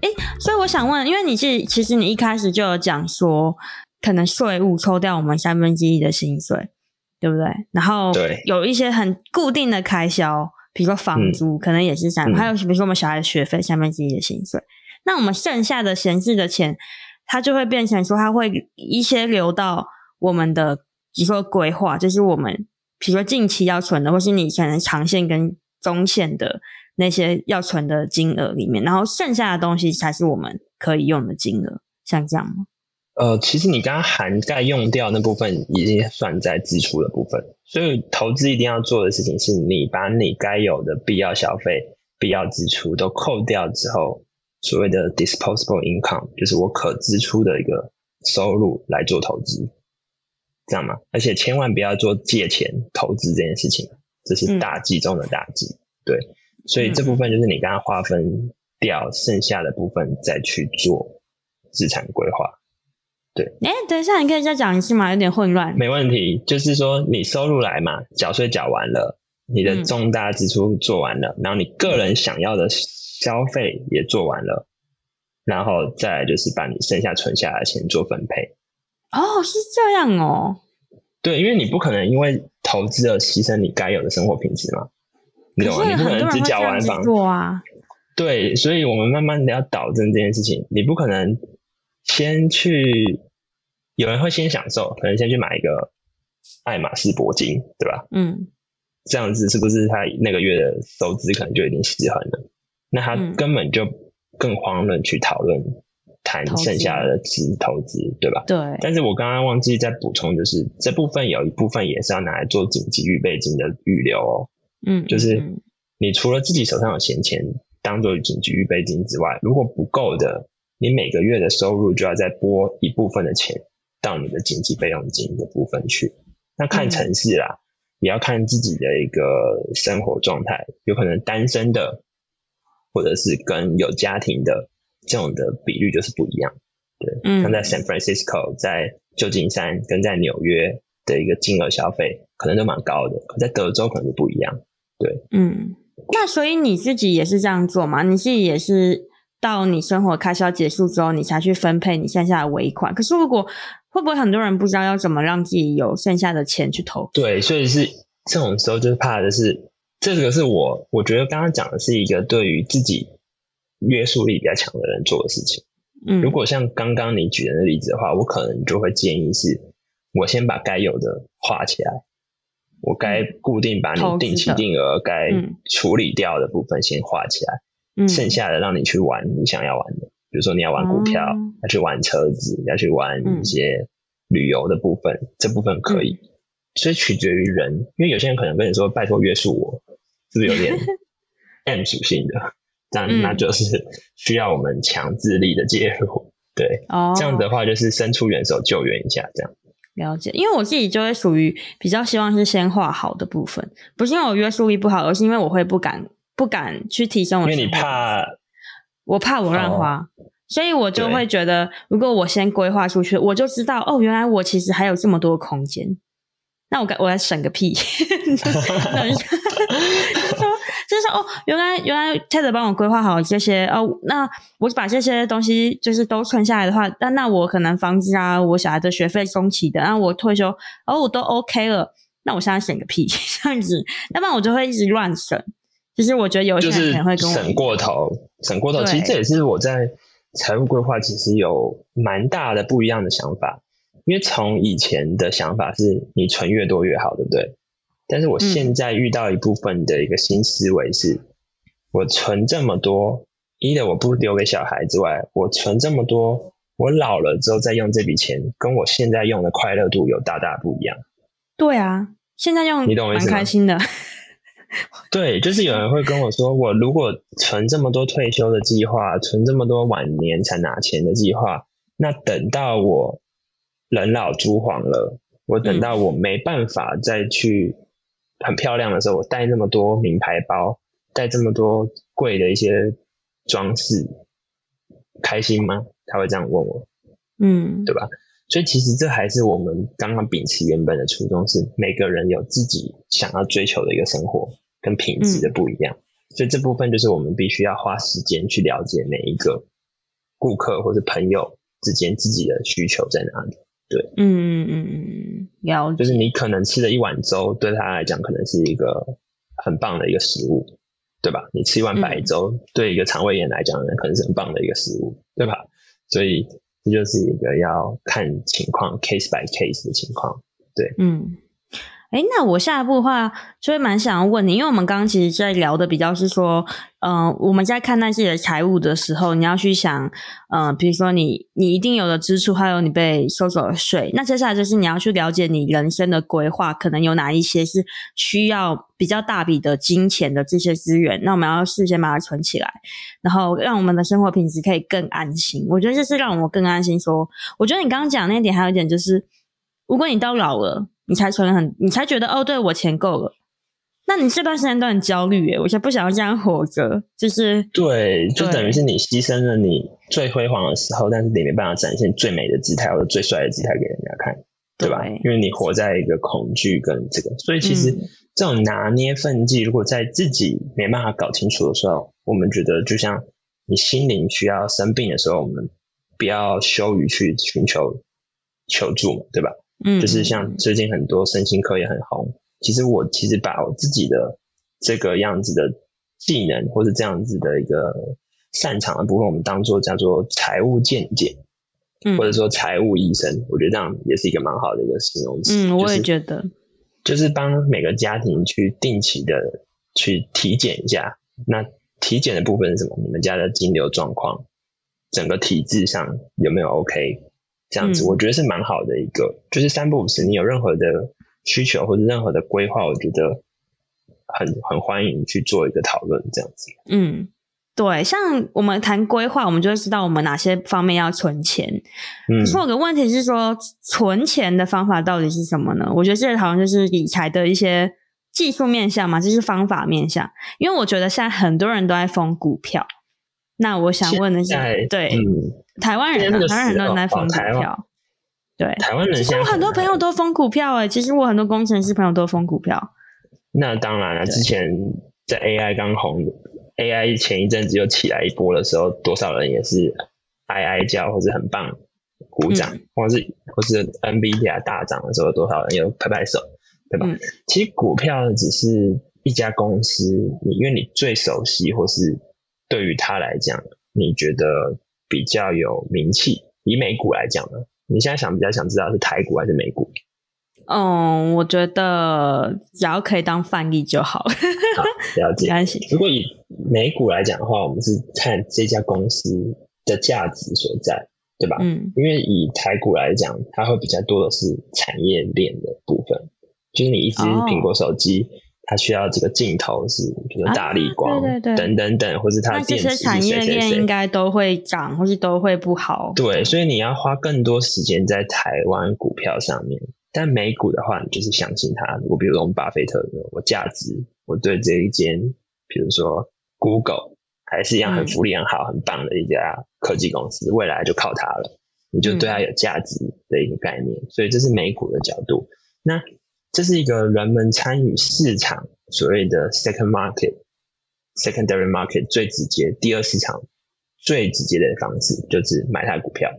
哎所以我想问，因为你是其实你一开始就有讲说，可能税务抽掉我们三分之一的薪水，对不对？然后有一些很固定的开销，比如说房租，可能也是三，嗯、还有比如说我们小孩的学费三分之一的薪水。那我们剩下的闲置的钱，它就会变成说，它会一些流到我们的，比如说规划，就是我们比如说近期要存的，或是你可能长线跟中线的。那些要存的金额里面，然后剩下的东西才是我们可以用的金额，像这样吗？呃，其实你刚刚涵盖用掉那部分，已经算在支出的部分。所以投资一定要做的事情，是你把你该有的必要消费、必要支出都扣掉之后，所谓的 disposable income，就是我可支出的一个收入来做投资，这样吗？而且千万不要做借钱投资这件事情，这是大忌中的大忌，嗯、对。所以这部分就是你刚刚划分掉剩下的部分，再去做资产规划。对，哎、欸，等一下，你可以再讲一次吗？有点混乱。没问题，就是说你收入来嘛，缴税缴完了，你的重大支出做完了，嗯、然后你个人想要的消费也做完了，然后再来就是把你剩下存下来的钱做分配。哦，是这样哦。对，因为你不可能因为投资而牺牲你该有的生活品质嘛。你懂吗？你不可能只缴完房做啊。对，所以我们慢慢的要导正这件事情。你不可能先去，有人会先享受，可能先去买一个爱马仕铂金，对吧？嗯，这样子是不是他那个月的收支可能就已经失衡了？那他根本就更慌乱去讨论谈剩下的资投资，对吧？对。但是我刚刚忘记再补充，就是这部分有一部分也是要拿来做紧急预备金的预留哦。嗯，就是你除了自己手上有闲钱当做紧急预备金之外，如果不够的，你每个月的收入就要再拨一部分的钱到你的紧急备用金的部分去。那看城市啦，嗯、也要看自己的一个生活状态，有可能单身的，或者是跟有家庭的这种的比率就是不一样。对，嗯，像在 San Francisco、在旧金山跟在纽约的一个金额消费，可能都蛮高的，可在德州可能就不一样。对，嗯，那所以你自己也是这样做吗？你自己也是到你生活开销结束之后，你才去分配你剩下的尾款。可是如果会不会很多人不知道要怎么让自己有剩下的钱去投？对，所以是这种时候就是怕的是，这个是我我觉得刚刚讲的是一个对于自己约束力比较强的人做的事情。嗯，如果像刚刚你举的那例子的话，我可能就会建议是，我先把该有的画起来。我该固定把你定期定额该处理掉的部分先画起来，嗯、剩下的让你去玩你想要玩的，比如说你要玩股票，嗯、要去玩车子，要去玩一些旅游的部分，嗯、这部分可以。所以取决于人，因为有些人可能跟你说拜托约束我，是不是有点 [laughs] M 属性的？那那就是需要我们强制力的介入，对，哦、这样的话就是伸出援手救援一下，这样。了解，因为我自己就会属于比较希望是先画好的部分，不是因为我约束力不好，而是因为我会不敢不敢去提升我。因为你怕，我怕我乱花，哦、所以我就会觉得，如果我先规划出去，我就知道哦，原来我其实还有这么多空间。那我该我来省个屁。[laughs] 就是哦，原来原来 Ted 帮我规划好这些哦，那我把这些东西就是都存下来的话，那那我可能房子啊，我小孩的学费中期的，然后我退休哦，我都 OK 了，那我现在省个屁 [laughs] 这样子，要不然我就会一直乱省。其实我觉得有些人可能会跟我省过头，省过头。其实这也是我在财务规划其实有蛮大的不一样的想法，因为从以前的想法是你存越多越好，对不对？但是我现在遇到一部分的一个新思维是，嗯、我存这么多，一的我不留给小孩之外，我存这么多，我老了之后再用这笔钱，跟我现在用的快乐度有大大不一样。对啊，现在用你懂我意思开心的。[laughs] 对，就是有人会跟我说，我如果存这么多退休的计划，存这么多晚年才拿钱的计划，那等到我人老珠黄了，我等到我没办法再去。很漂亮的时候，我带那么多名牌包，带这么多贵的一些装饰，开心吗？他会这样问我，嗯，对吧？所以其实这还是我们刚刚秉持原本的初衷，是每个人有自己想要追求的一个生活跟品质的不一样。嗯、所以这部分就是我们必须要花时间去了解每一个顾客或者朋友之间自己的需求在哪里。对，嗯嗯嗯嗯，要。就是你可能吃了一碗粥，对他来讲可能是一个很棒的一个食物，对吧？你吃一碗白粥，对一个肠胃炎来讲呢，可能是很棒的一个食物，对吧？所以。这就是一个要看情况，case by case 的情况，对，嗯，哎，那我下一步的话，就会蛮想要问你，因为我们刚刚其实在聊的比较是说，嗯、我们在看待自己的财务的时候，你要去想，嗯、比如说你你一定有的支出，还有你被收走的税，那接下来就是你要去了解你人生的规划，可能有哪一些是需要比较大笔的金钱的这些资源，那我们要事先把它存起来。然后让我们的生活品质可以更安心，我觉得这是让我更安心说。我觉得你刚刚讲的那点还有一点就是，如果你到老了，你才存很，你才觉得哦，对我钱够了，那你这段时间都很焦虑耶，我才不想要这样活着，就是对，就等于是你牺牲了你最辉煌的时候，但是你没办法展现最美的姿态或者最帅的姿态给人家看，对吧？对，因为你活在一个恐惧跟这个，所以其实这种拿捏分际，如果在自己没办法搞清楚的时候。我们觉得，就像你心灵需要生病的时候，我们不要羞于去寻求求助嘛，对吧？嗯，就是像最近很多身心科也很红。其实我其实把我自己的这个样子的技能，或者这样子的一个擅长的部分，我们当做叫做财务见解，嗯，或者说财务医生，我觉得这样也是一个蛮好的一个形容词。嗯，我也觉得，就是、就是帮每个家庭去定期的去体检一下，那。体检的部分是什么？你们家的金流状况，整个体质上有没有 OK？这样子，我觉得是蛮好的一个。嗯、就是三不五时，你有任何的需求或者任何的规划，我觉得很很欢迎去做一个讨论。这样子，嗯，对，像我们谈规划，我们就会知道我们哪些方面要存钱。嗯，可是我的问题是说，存钱的方法到底是什么呢？我觉得这好像就是理财的一些。技术面向嘛，就是方法面向。因为我觉得现在很多人都在疯股票，那我想问的是，对，嗯、台湾人，台湾人都在疯股票，对，台湾人。其实我很多朋友都疯股票，哎，其实我很多工程师朋友都疯股票。那当然了，之前在 AI 刚红，AI 前一阵子又起来一波的时候，多少人也是哀哀叫，或者很棒鼓掌，嗯、或是或是 NVIDIA 大涨的时候，多少人又拍拍手。对吧？嗯、其实股票只是一家公司，你因为你最熟悉，或是对于他来讲，你觉得比较有名气。以美股来讲呢，你现在想比较想知道是台股还是美股？嗯，我觉得只要可以当范例就好。好，[laughs] 了解。如果以美股来讲的话，我们是看这家公司的价值所在，对吧？嗯，因为以台股来讲，它会比较多的是产业链的部分。就是你一支苹果手机，oh. 它需要这个镜头是，比如大力光，对对对，等等等，或是它的电池产业链应该都会涨，或是都会不好。对，所以你要花更多时间在台湾股票上面。但美股的话，你就是相信它。我比如说我们巴菲特的，我价值，我对这一间，比如说 Google，还是一样很福利很好、很棒的一家科技公司，未来就靠它了。你就对它有价值的一个概念。嗯、所以这是美股的角度。那这是一个人们参与市场所谓的 second market、secondary market 最直接第二市场最直接的方式，就是买他的股票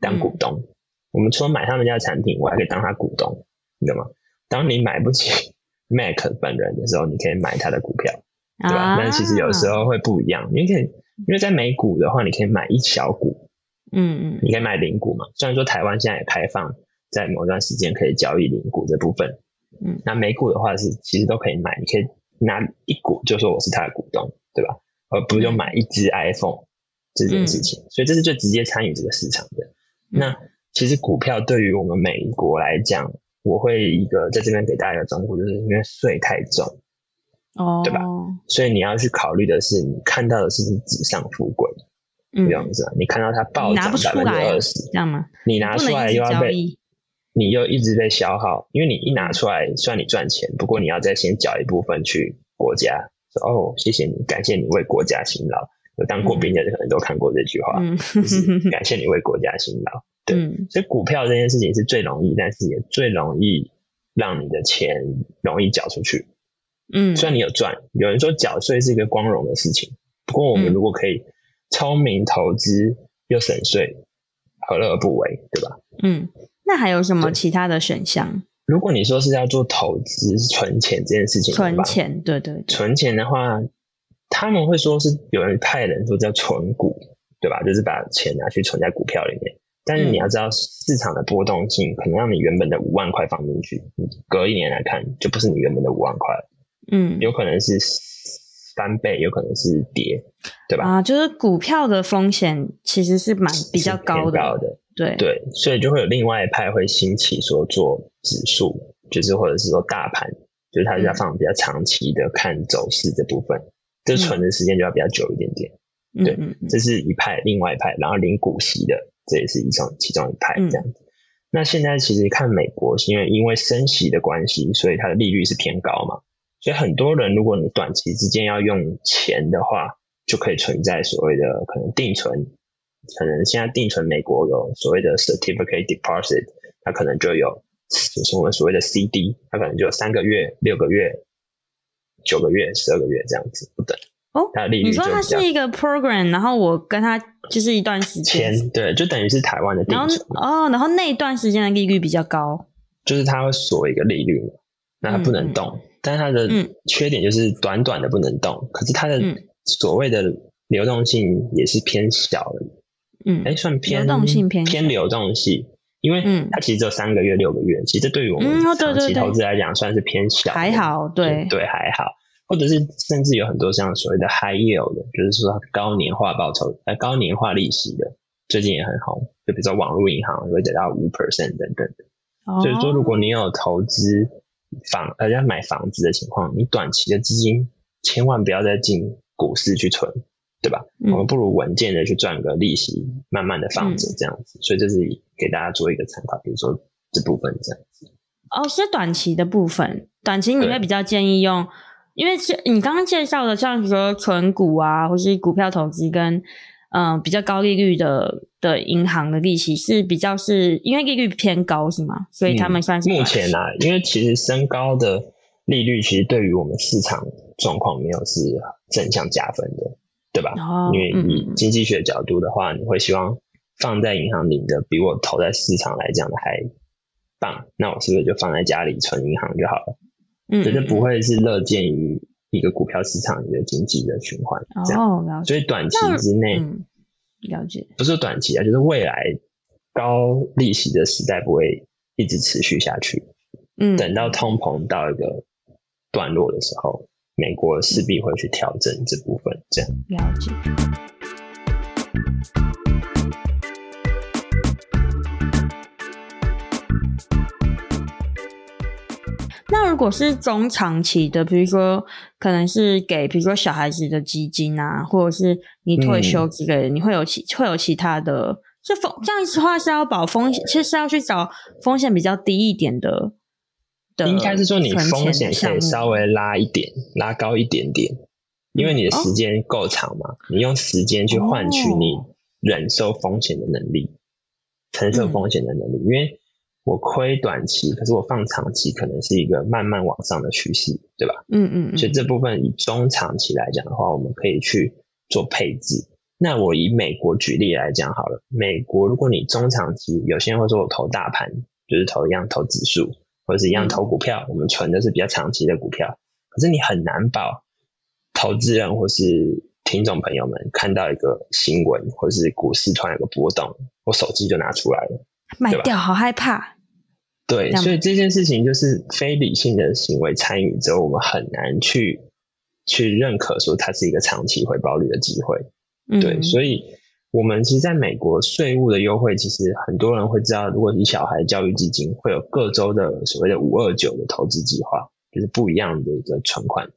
当股东。嗯、我们除了买他们家的产品，我还可以当他股东，你懂吗？当你买不起 [laughs] Mac 本人的时候，你可以买他的股票，对吧？啊、但其实有时候会不一样，你可以因为在美股的话，你可以买一小股，嗯嗯，你可以买零股嘛。虽然说台湾现在也开放，在某段时间可以交易零股这部分。嗯，那美股的话是其实都可以买，你可以拿一股就说我是他的股东，对吧？而不用买一只 iPhone 这件事情，嗯、所以这是最直接参与这个市场的。嗯、那其实股票对于我们美国来讲，我会一个在这边给大家一个忠告，就是因为税太重，哦，对吧？所以你要去考虑的是，你看到的是不是纸上富贵，这样子啊？你看到它暴涨百分之二十，这样吗？你拿出来又要被。你又一直在消耗，因为你一拿出来算你赚钱，不过你要再先缴一部分去国家，说哦，谢谢你，感谢你为国家辛劳。有当过兵的人可能都看过这句话，嗯、就是感谢你为国家辛劳。对，嗯、所以股票这件事情是最容易，但是也最容易让你的钱容易缴出去。嗯，虽然你有赚，有人说缴税是一个光荣的事情，不过我们如果可以聪明投资又省税，何乐而不为，对吧？嗯。那还有什么其他的选项？如果你说是要做投资存钱这件事情，存钱，对对，对，存钱的话，他们会说是有人派人说叫存股，对吧？就是把钱拿去存在股票里面。但是你要知道市场的波动性，可能让你原本的五万块放进去，你隔一年来看就不是你原本的五万块，嗯，有可能是翻倍，有可能是跌，对吧？啊，就是股票的风险其实是蛮比较高的。对对，所以就会有另外一派会兴起说做指数，就是或者是说大盘，就是它是要放比较长期的看走势这部分，嗯、就存的时间就要比较久一点点。嗯、对，这是一派，另外一派，然后领股息的，这也是一种其中一派这样那现在其实看美国，是因为因为升息的关系，所以它的利率是偏高嘛，所以很多人如果你短期之间要用钱的话，就可以存在所谓的可能定存。可能现在定存美国有所谓的 certificate deposit，它可能就有就是我们所谓的 CD，它可能就有三个月、六个月、九个月、十二个月这样子不等。哦，它的利率你说它是一个 program，然后我跟它就是一段时间，对，就等于是台湾的定存。哦，然后那一段时间的利率比较高，就是它会锁一个利率嘛，那它不能动，嗯、但是它的缺点就是短短的不能动，嗯、可是它的所谓的流动性也是偏小的。嗯，哎，算偏流动性偏偏流动性，因为它其实只有三个月、六个月，其实对于我们长期投资来讲算是偏小，还好，对。对还好，或者是甚至有很多像所谓的 high yield 的，就是说高年化报酬、呃高年化利息的，最近也很红，就比如说网络银行会得到五 percent 等等的。所以说，如果你有投资房呃要买房子的情况，你短期的资金千万不要再进股市去存。对吧？嗯、我们不如稳健的去赚个利息，慢慢的放着这样子。嗯、所以这是给大家做一个参考，比如说这部分这样子。哦，是短期的部分，短期你会比较建议用，因为是你刚刚介绍的，像比如说存股啊，或是股票投资跟嗯、呃、比较高利率的的银行的利息是比较是因为利率偏高是吗？所以他们算是、嗯、目前啊，因为其实升高的利率其实对于我们市场状况没有是正向加分的。对吧？哦、因为以经济学角度的话，嗯、你会希望放在银行里的比我投在市场来讲的还棒，那我是不是就放在家里存银行就好了？嗯，绝对不会是乐见于一个股票市场里的经济的循环。哦，了解。所以短期之内，嗯，了解。不是短期啊，就是未来高利息的时代不会一直持续下去。嗯，等到通膨到一个段落的时候。美国势必会去调整这部分，这样。了解。那如果是中长期的，比如说可能是给，比如说小孩子的基金啊，或者是你退休之类的，嗯、你会有其会有其他的，是风这样子的话是要保风险，其实是要去找风险比较低一点的。应该是说你风险可以稍微拉一点，拉高一点点，因为你的时间够长嘛，你用时间去换取你忍受风险的能力，承受风险的能力。因为我亏短期，可是我放长期，可能是一个慢慢往上的趋势，对吧？嗯嗯。所以这部分以中长期来讲的话，我们可以去做配置。那我以美国举例来讲好了，美国如果你中长期，有些人会说我投大盘，就是投一样投指数。或者是一样投股票，我们存的是比较长期的股票，可是你很难保投资人或是听众朋友们看到一个新闻，或是股市突然有个波动，我手机就拿出来了，卖掉，好害怕。对，所以这件事情就是非理性的行为参与之后，我们很难去去认可说它是一个长期回报率的机会。对，嗯、所以。我们其实在美国税务的优惠，其实很多人会知道，如果你小孩教育基金会有各州的所谓的五二九的投资计划，就是不一样的一个存款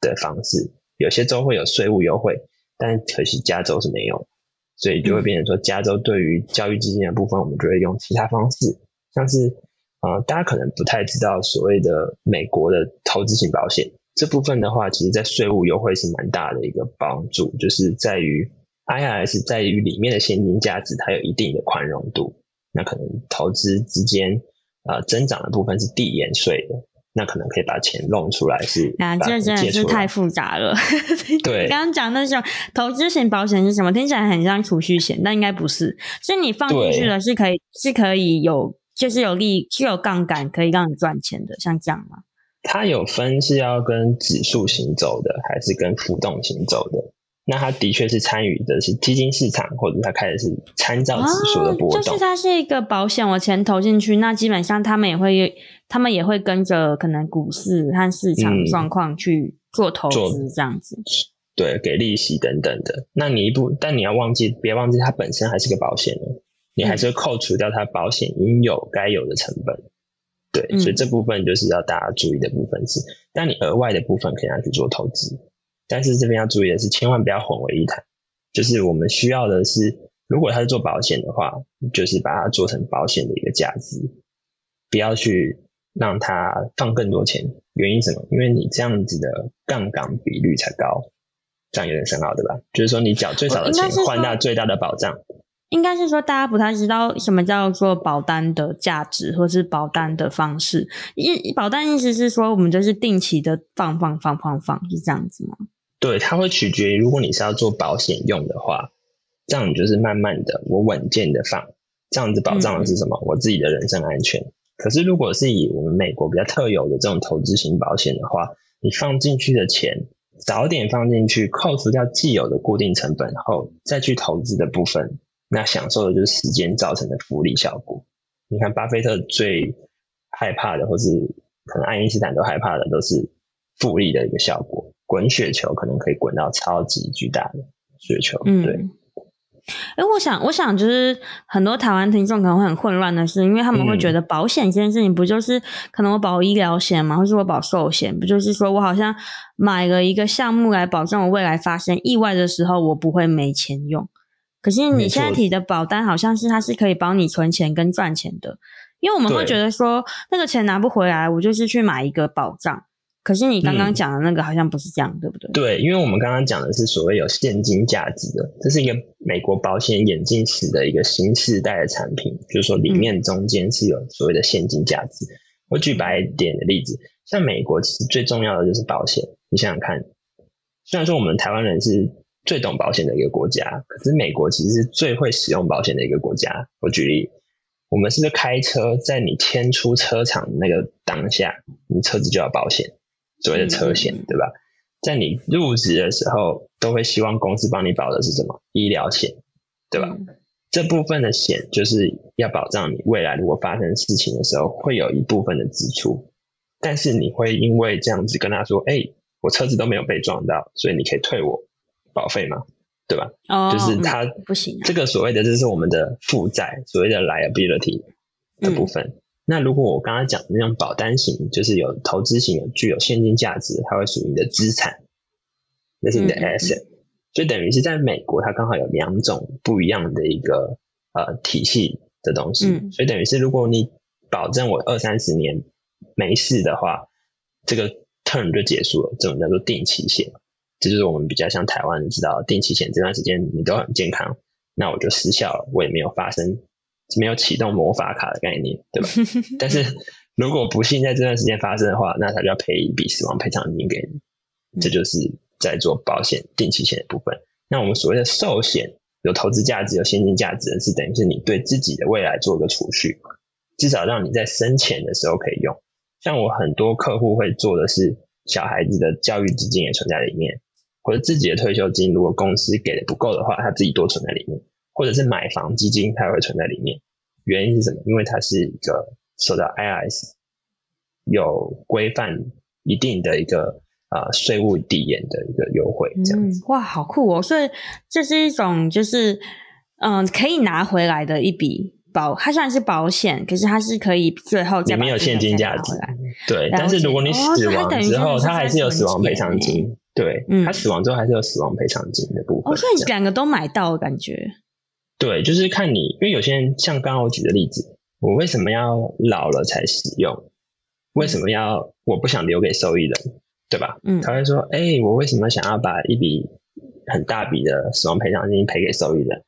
的方式。有些州会有税务优惠，但可惜加州是没有，所以就会变成说，加州对于教育基金的部分，我们就会用其他方式，像是啊、呃，大家可能不太知道所谓的美国的投资型保险这部分的话，其实在税务优惠是蛮大的一个帮助，就是在于 IRS 在于里面的现金价值，它有一定的宽容度。那可能投资之间呃增长的部分是递延税的。那可能可以把钱弄出来是，啊，这真的是太复杂了。[laughs] 对，刚刚讲那种投资型保险是什么？听起来很像储蓄险，但应该不是。所以你放进去了是可以，是可以有，就是有利，是有杠杆，可以让你赚钱的，像这样吗？它有分是要跟指数行走的，还是跟浮动行走的？那他的确是参与的是基金市场，或者他开始是参照指数的波动。哦，就是它是一个保险，我钱投进去，那基本上他们也会，他们也会跟着可能股市和市场状况去做投资，这样子，嗯。对，给利息等等的。那你一步，但你要忘记，别忘记它本身还是个保险呢，你还是会扣除掉它保险应有该有的成本。对，嗯，所以这部分就是要大家注意的部分是，但你额外的部分可以拿去做投资。但是这边要注意的是，千万不要混为一谈。就是我们需要的是，如果他是做保险的话，就是把它做成保险的一个价值，不要去让他放更多钱。原因什么？因为你这样子的杠杆比率才高，这样有点深奥，对吧？就是说你缴最少的钱换到最大的保障。应该是说大家不太知道什么叫做保单的价值，或是保单的方式。一保单意思是说，我们就是定期的放放放放放，是这样子吗？对，它会取决于，如果你是要做保险用的话，这样你就是慢慢的，我稳健的放，这样子保障的是什么？嗯、我自己的人身安全。可是如果是以我们美国比较特有的这种投资型保险的话，你放进去的钱早点放进去，扣除掉既有的固定成本后，再去投资的部分，那享受的就是时间造成的复利效果。你看，巴菲特最害怕的，或是可能爱因斯坦都害怕的，都是复利的一个效果。滚雪球可能可以滚到超级巨大的雪球，嗯，对。哎、欸，我想，我想就是很多台湾听众可能会很混乱的是，因为他们会觉得保险这件事情不就是可能我保医疗险嘛，或是我保寿险，不就是说我好像买了一个项目来保证我未来发生意外的时候我不会没钱用。可是你现在提的保单好像是它是可以帮你存钱跟赚钱的，因为我们会觉得说那个钱拿不回来，我就是去买一个保障。可是你刚刚讲的那个好像不是这样，嗯、对不对？对，因为我们刚刚讲的是所谓有现金价值的，这是一个美国保险眼镜史的一个新世代的产品，就是说里面中间是有所谓的现金价值。嗯、我举白一点的例子，像美国其实最重要的就是保险。你想想看，虽然说我们台湾人是最懂保险的一个国家，可是美国其实是最会使用保险的一个国家。我举例，我们是不是开车在你迁出车厂那个当下，你车子就要保险？所谓的车险，对吧？在你入职的时候，都会希望公司帮你保的是什么？医疗险，对吧？嗯、这部分的险就是要保障你未来如果发生事情的时候，会有一部分的支出。但是你会因为这样子跟他说：“哎、欸，我车子都没有被撞到，所以你可以退我保费嘛？对吧？”哦，就是它不行。这个所谓的就是我们的负债，所谓的 liability 的部分。嗯那如果我刚刚讲的那种保单型，就是有投资型、有具有现金价值，它会属于你的资产，那是你的 asset，就等于是在美国，它刚好有两种不一样的一个呃体系的东西，所以等于是如果你保证我二三十年没事的话，这个 term 就结束了，这种叫做定期险，这就是我们比较像台湾知道定期险，这段时间你都很健康，那我就失效了，我也没有发生。没有启动魔法卡的概念，对吧？[laughs] 但是如果不幸在这段时间发生的话，那他就要赔一笔死亡赔偿金给你。这就是在做保险定期险的部分。那我们所谓的寿险，有投资价值、有现金价值的是等于是你对自己的未来做个储蓄，至少让你在生前的时候可以用。像我很多客户会做的是，小孩子的教育基金也存在里面，或者自己的退休金，如果公司给的不够的话，他自己多存在里面。或者是买房基金，他也会存在里面。原因是什么？因为它是一个受到 IRS 有规范一定的一个啊税务递延的一个优惠，这样子。嗯，哇，好酷哦！所以这是一种就是嗯可以拿回来的一笔保，它虽然是保险，可是它是可以最后再里面有现金价值。对，但是如果你死亡之后，它还是有死亡赔偿金。对，他死亡之后还是有死亡赔偿金的部分。哦，所以两个都买到的感觉。对，就是看你，因为有些人像刚刚我举的例子，我为什么要老了才使用？为什么要我不想留给受益人，对吧？嗯，他会说，哎、欸，我为什么想要把一笔很大笔的死亡赔偿金赔给受益人？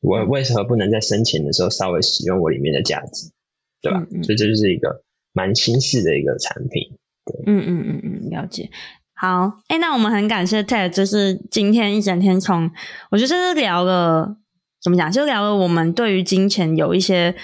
我为什么不能在生前的时候稍微使用我里面的价值，对吧？嗯嗯，所以这就是一个蛮新式的一个产品。对，嗯嗯嗯嗯，了解。好，哎、那我们很感谢 Ted，就是今天一整天从，我觉得是聊了，怎么讲，就聊了我们对于金钱有一些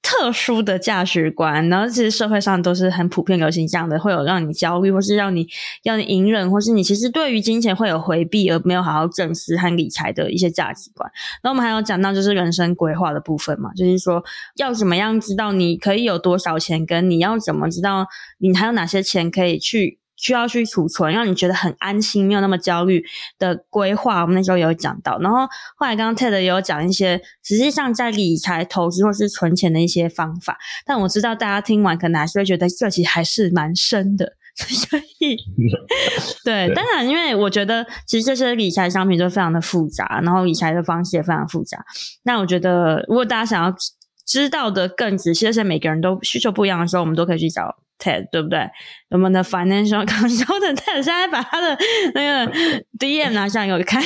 特殊的价值观，然后其实社会上都是很普遍流行这样的，会有让你焦虑，或是让你要你隐忍，或是你其实对于金钱会有回避而没有好好正视和理财的一些价值观。然后我们还有讲到就是人生规划的部分嘛，就是说要怎么样知道你可以有多少钱，跟你要怎么知道你还有哪些钱可以去。需要去储存，让你觉得很安心，没有那么焦虑的规划。我们那时候有讲到，然后后来刚刚 Ted 也有讲一些，实际上在理财、投资或是存钱的一些方法。但我知道大家听完可能还是会觉得这其实还是蛮深的，所以，对，当然，因为我觉得其实这些理财商品都非常的复杂，然后理财的方式也非常复杂。那我觉得，如果大家想要知道的更仔细，而且每个人都需求不一样的时候，我们都可以去找。Ted 对不对？我们的 financial consultant Ted 现在把他的那个 DM 拿上给我看。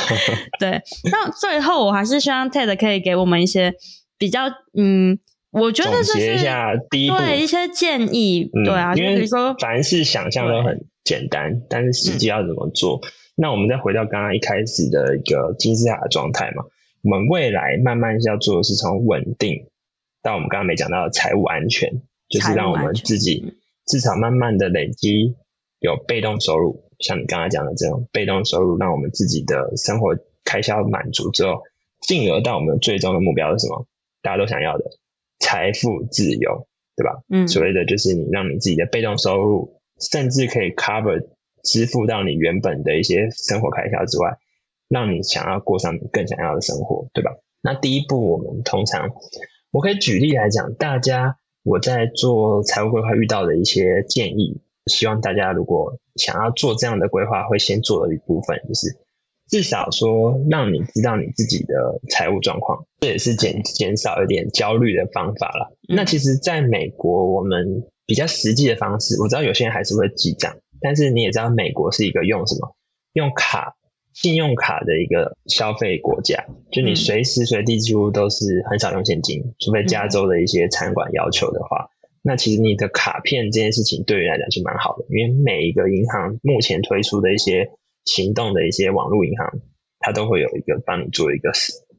[laughs] 对，那最后我还是希望 Ted 可以给我们一些比较，嗯，我觉得就是总结一下第一步，对一些建议，嗯、对啊，因为比如说凡事想象都很简单，但是实际要怎么做？嗯、那我们再回到刚刚一开始的一个金字塔的状态嘛，我们未来慢慢要做的是从稳定到我们刚刚没讲到的财务安全。就是让我们自己至少慢慢的累积有被动收入，像你刚才讲的这种被动收入，让我们自己的生活开销满足之后，进而到我们最终的目标是什么？大家都想要的财富自由，对吧？嗯，所谓的就是你让你自己的被动收入，甚至可以 cover 支付到你原本的一些生活开销之外，让你想要过上你更想要的生活，对吧？那第一步，我们通常我可以举例来讲，大家。我在做财务规划遇到的一些建议，希望大家如果想要做这样的规划，会先做的一部分就是，至少说让你知道你自己的财务状况，这也是减减少一点焦虑的方法了。那其实在美国，我们比较实际的方式，我知道有些人还是会记账，但是你也知道美国是一个用什么用卡。信用卡的一个消费国家，就你随时随地几乎都是很少用现金，嗯、除非加州的一些餐馆要求的话，嗯、那其实你的卡片这件事情对于来讲是蛮好的，因为每一个银行目前推出的一些行动的一些网络银行，它都会有一个帮你做一个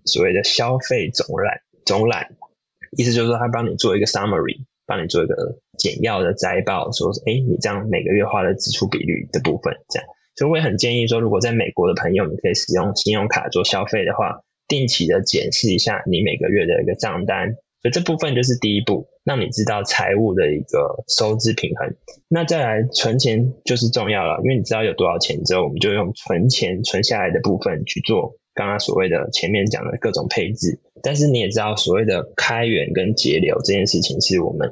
所谓的消费总览总览，意思就是说它帮你做一个 summary，帮你做一个简要的摘报，说哎，你这样每个月花的支出比率的部分这样。所以我也很建议说，如果在美国的朋友，你可以使用信用卡做消费的话，定期的检视一下你每个月的一个账单。所以这部分就是第一步，让你知道财务的一个收支平衡。那再来存钱就是重要了，因为你知道有多少钱之后，我们就用存钱存下来的部分去做刚刚所谓的前面讲的各种配置。但是你也知道，所谓的开源跟节流这件事情，是我们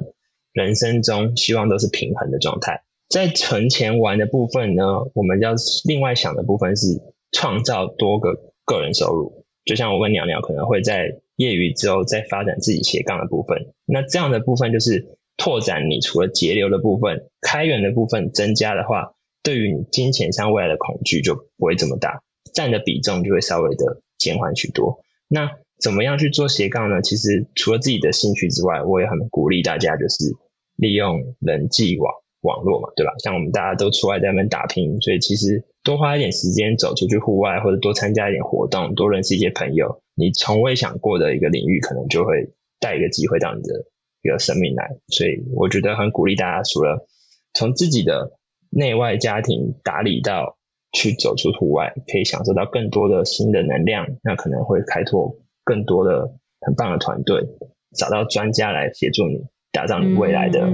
人生中希望都是平衡的状态。在存钱玩的部分呢，我们要另外想的部分是创造多个个人收入。就像我跟鸟鸟可能会在业余之后再发展自己斜杠的部分，那这样的部分就是拓展你除了节流的部分，开源的部分增加的话，对于你金钱上未来的恐惧就不会这么大，占的比重就会稍微的减缓许多。那怎么样去做斜杠呢？其实除了自己的兴趣之外，我也很鼓励大家就是利用人际网。网络嘛，对吧？像我们大家都出外在那边打拼，所以其实多花一点时间走出去户外，或者多参加一点活动，多认识一些朋友，你从未想过的一个领域，可能就会带一个机会到你的一个生命来。所以我觉得很鼓励大家，除了从自己的内外家庭打理到去走出户外，可以享受到更多的新的能量，那可能会开拓更多的很棒的团队，找到专家来协助你打造你未来的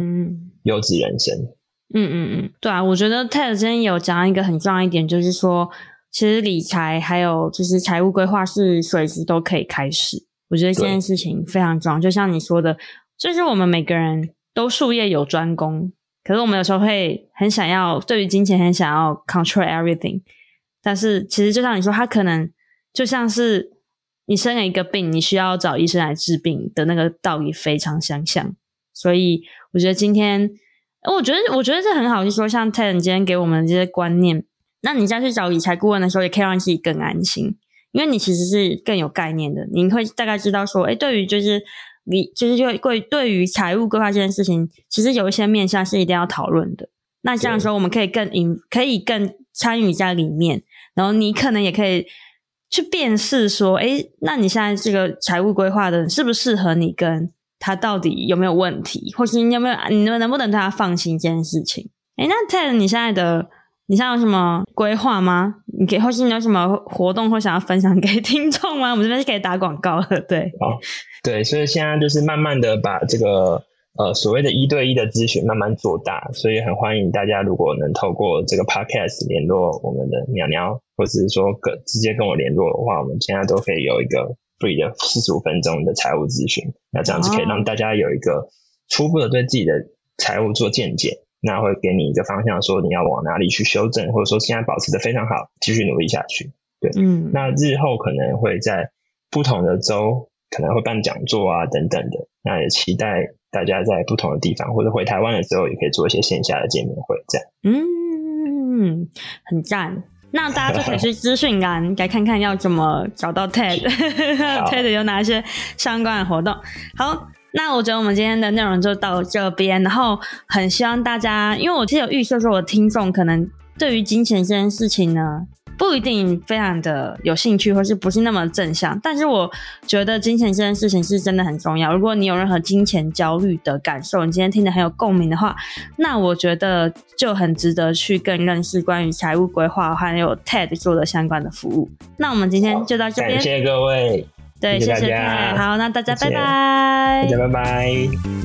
优质人生。嗯嗯嗯嗯，对啊，我觉得 Ted 今天有讲一个很重要一点，就是说，其实理财还有就是财务规划是随时都可以开始。我觉得这件事情非常重要，就像你说的，就是我们每个人都术业有专攻，可是我们有时候会很想要对于金钱很想要 control everything，但是其实就像你说，它可能就像是你生了一个病，你需要找医生来治病的那个道理非常相像。所以我觉得今天，我觉得我觉得这很好，就是说像 Ted 今天给我们这些观念，那你再去找理财顾问的时候，也可以让自己更安心，因为你其实是更有概念的，你会大概知道说，哎，对于就是。你就是就对对于财务规划这件事情，其实有一些面向是一定要讨论的。那这样的时候，我们可以更引，可以更参与在里面。然后你可能也可以去辨识说，哎，那你现在这个财务规划的人适不适合你？跟他到底有没有问题？或是你有没有，你能不能对他放心这件事情？哎，那 Ted，你现在的。你现在有什么规划吗？你给或是你有什么活动或想要分享给听众吗？我们这边是可以打广告的，对。好，对，所以现在就是慢慢的把这个呃所谓的一对一的咨询慢慢做大，所以很欢迎大家如果能透过这个 podcast 联络我们的鸟鸟，或者是说跟直接跟我联络的话，我们现在都可以有一个 free 的四十五分钟的财务咨询，那这样子可以让大家有一个初步的对自己的财务做见解。那会给你一个方向，说你要往哪里去修正，或者说现在保持的非常好，继续努力下去。对，嗯，那日后可能会在不同的州可能会办讲座啊等等的，那也期待大家在不同的地方或者回台湾的时候，也可以做一些线下的见面会，这样。嗯，很赞。那大家就可以去资讯栏来看看要怎么找到 TED，TED [laughs] 有哪些相关的活动。好。那我觉得我们今天的内容就到这边，然后很希望大家，因为我其实有预设说，我的听众可能对于金钱这件事情呢，不一定非常的有兴趣，或是不是那么正向。但是我觉得金钱这件事情是真的很重要。如果你有任何金钱焦虑的感受，你今天听得很有共鸣的话，那我觉得就很值得去更认识关于财务规划，还有 TED 做的相关的服务。那我们今天就到这边，感谢各位。对，谢谢大家。好，那大家拜拜。大家拜拜。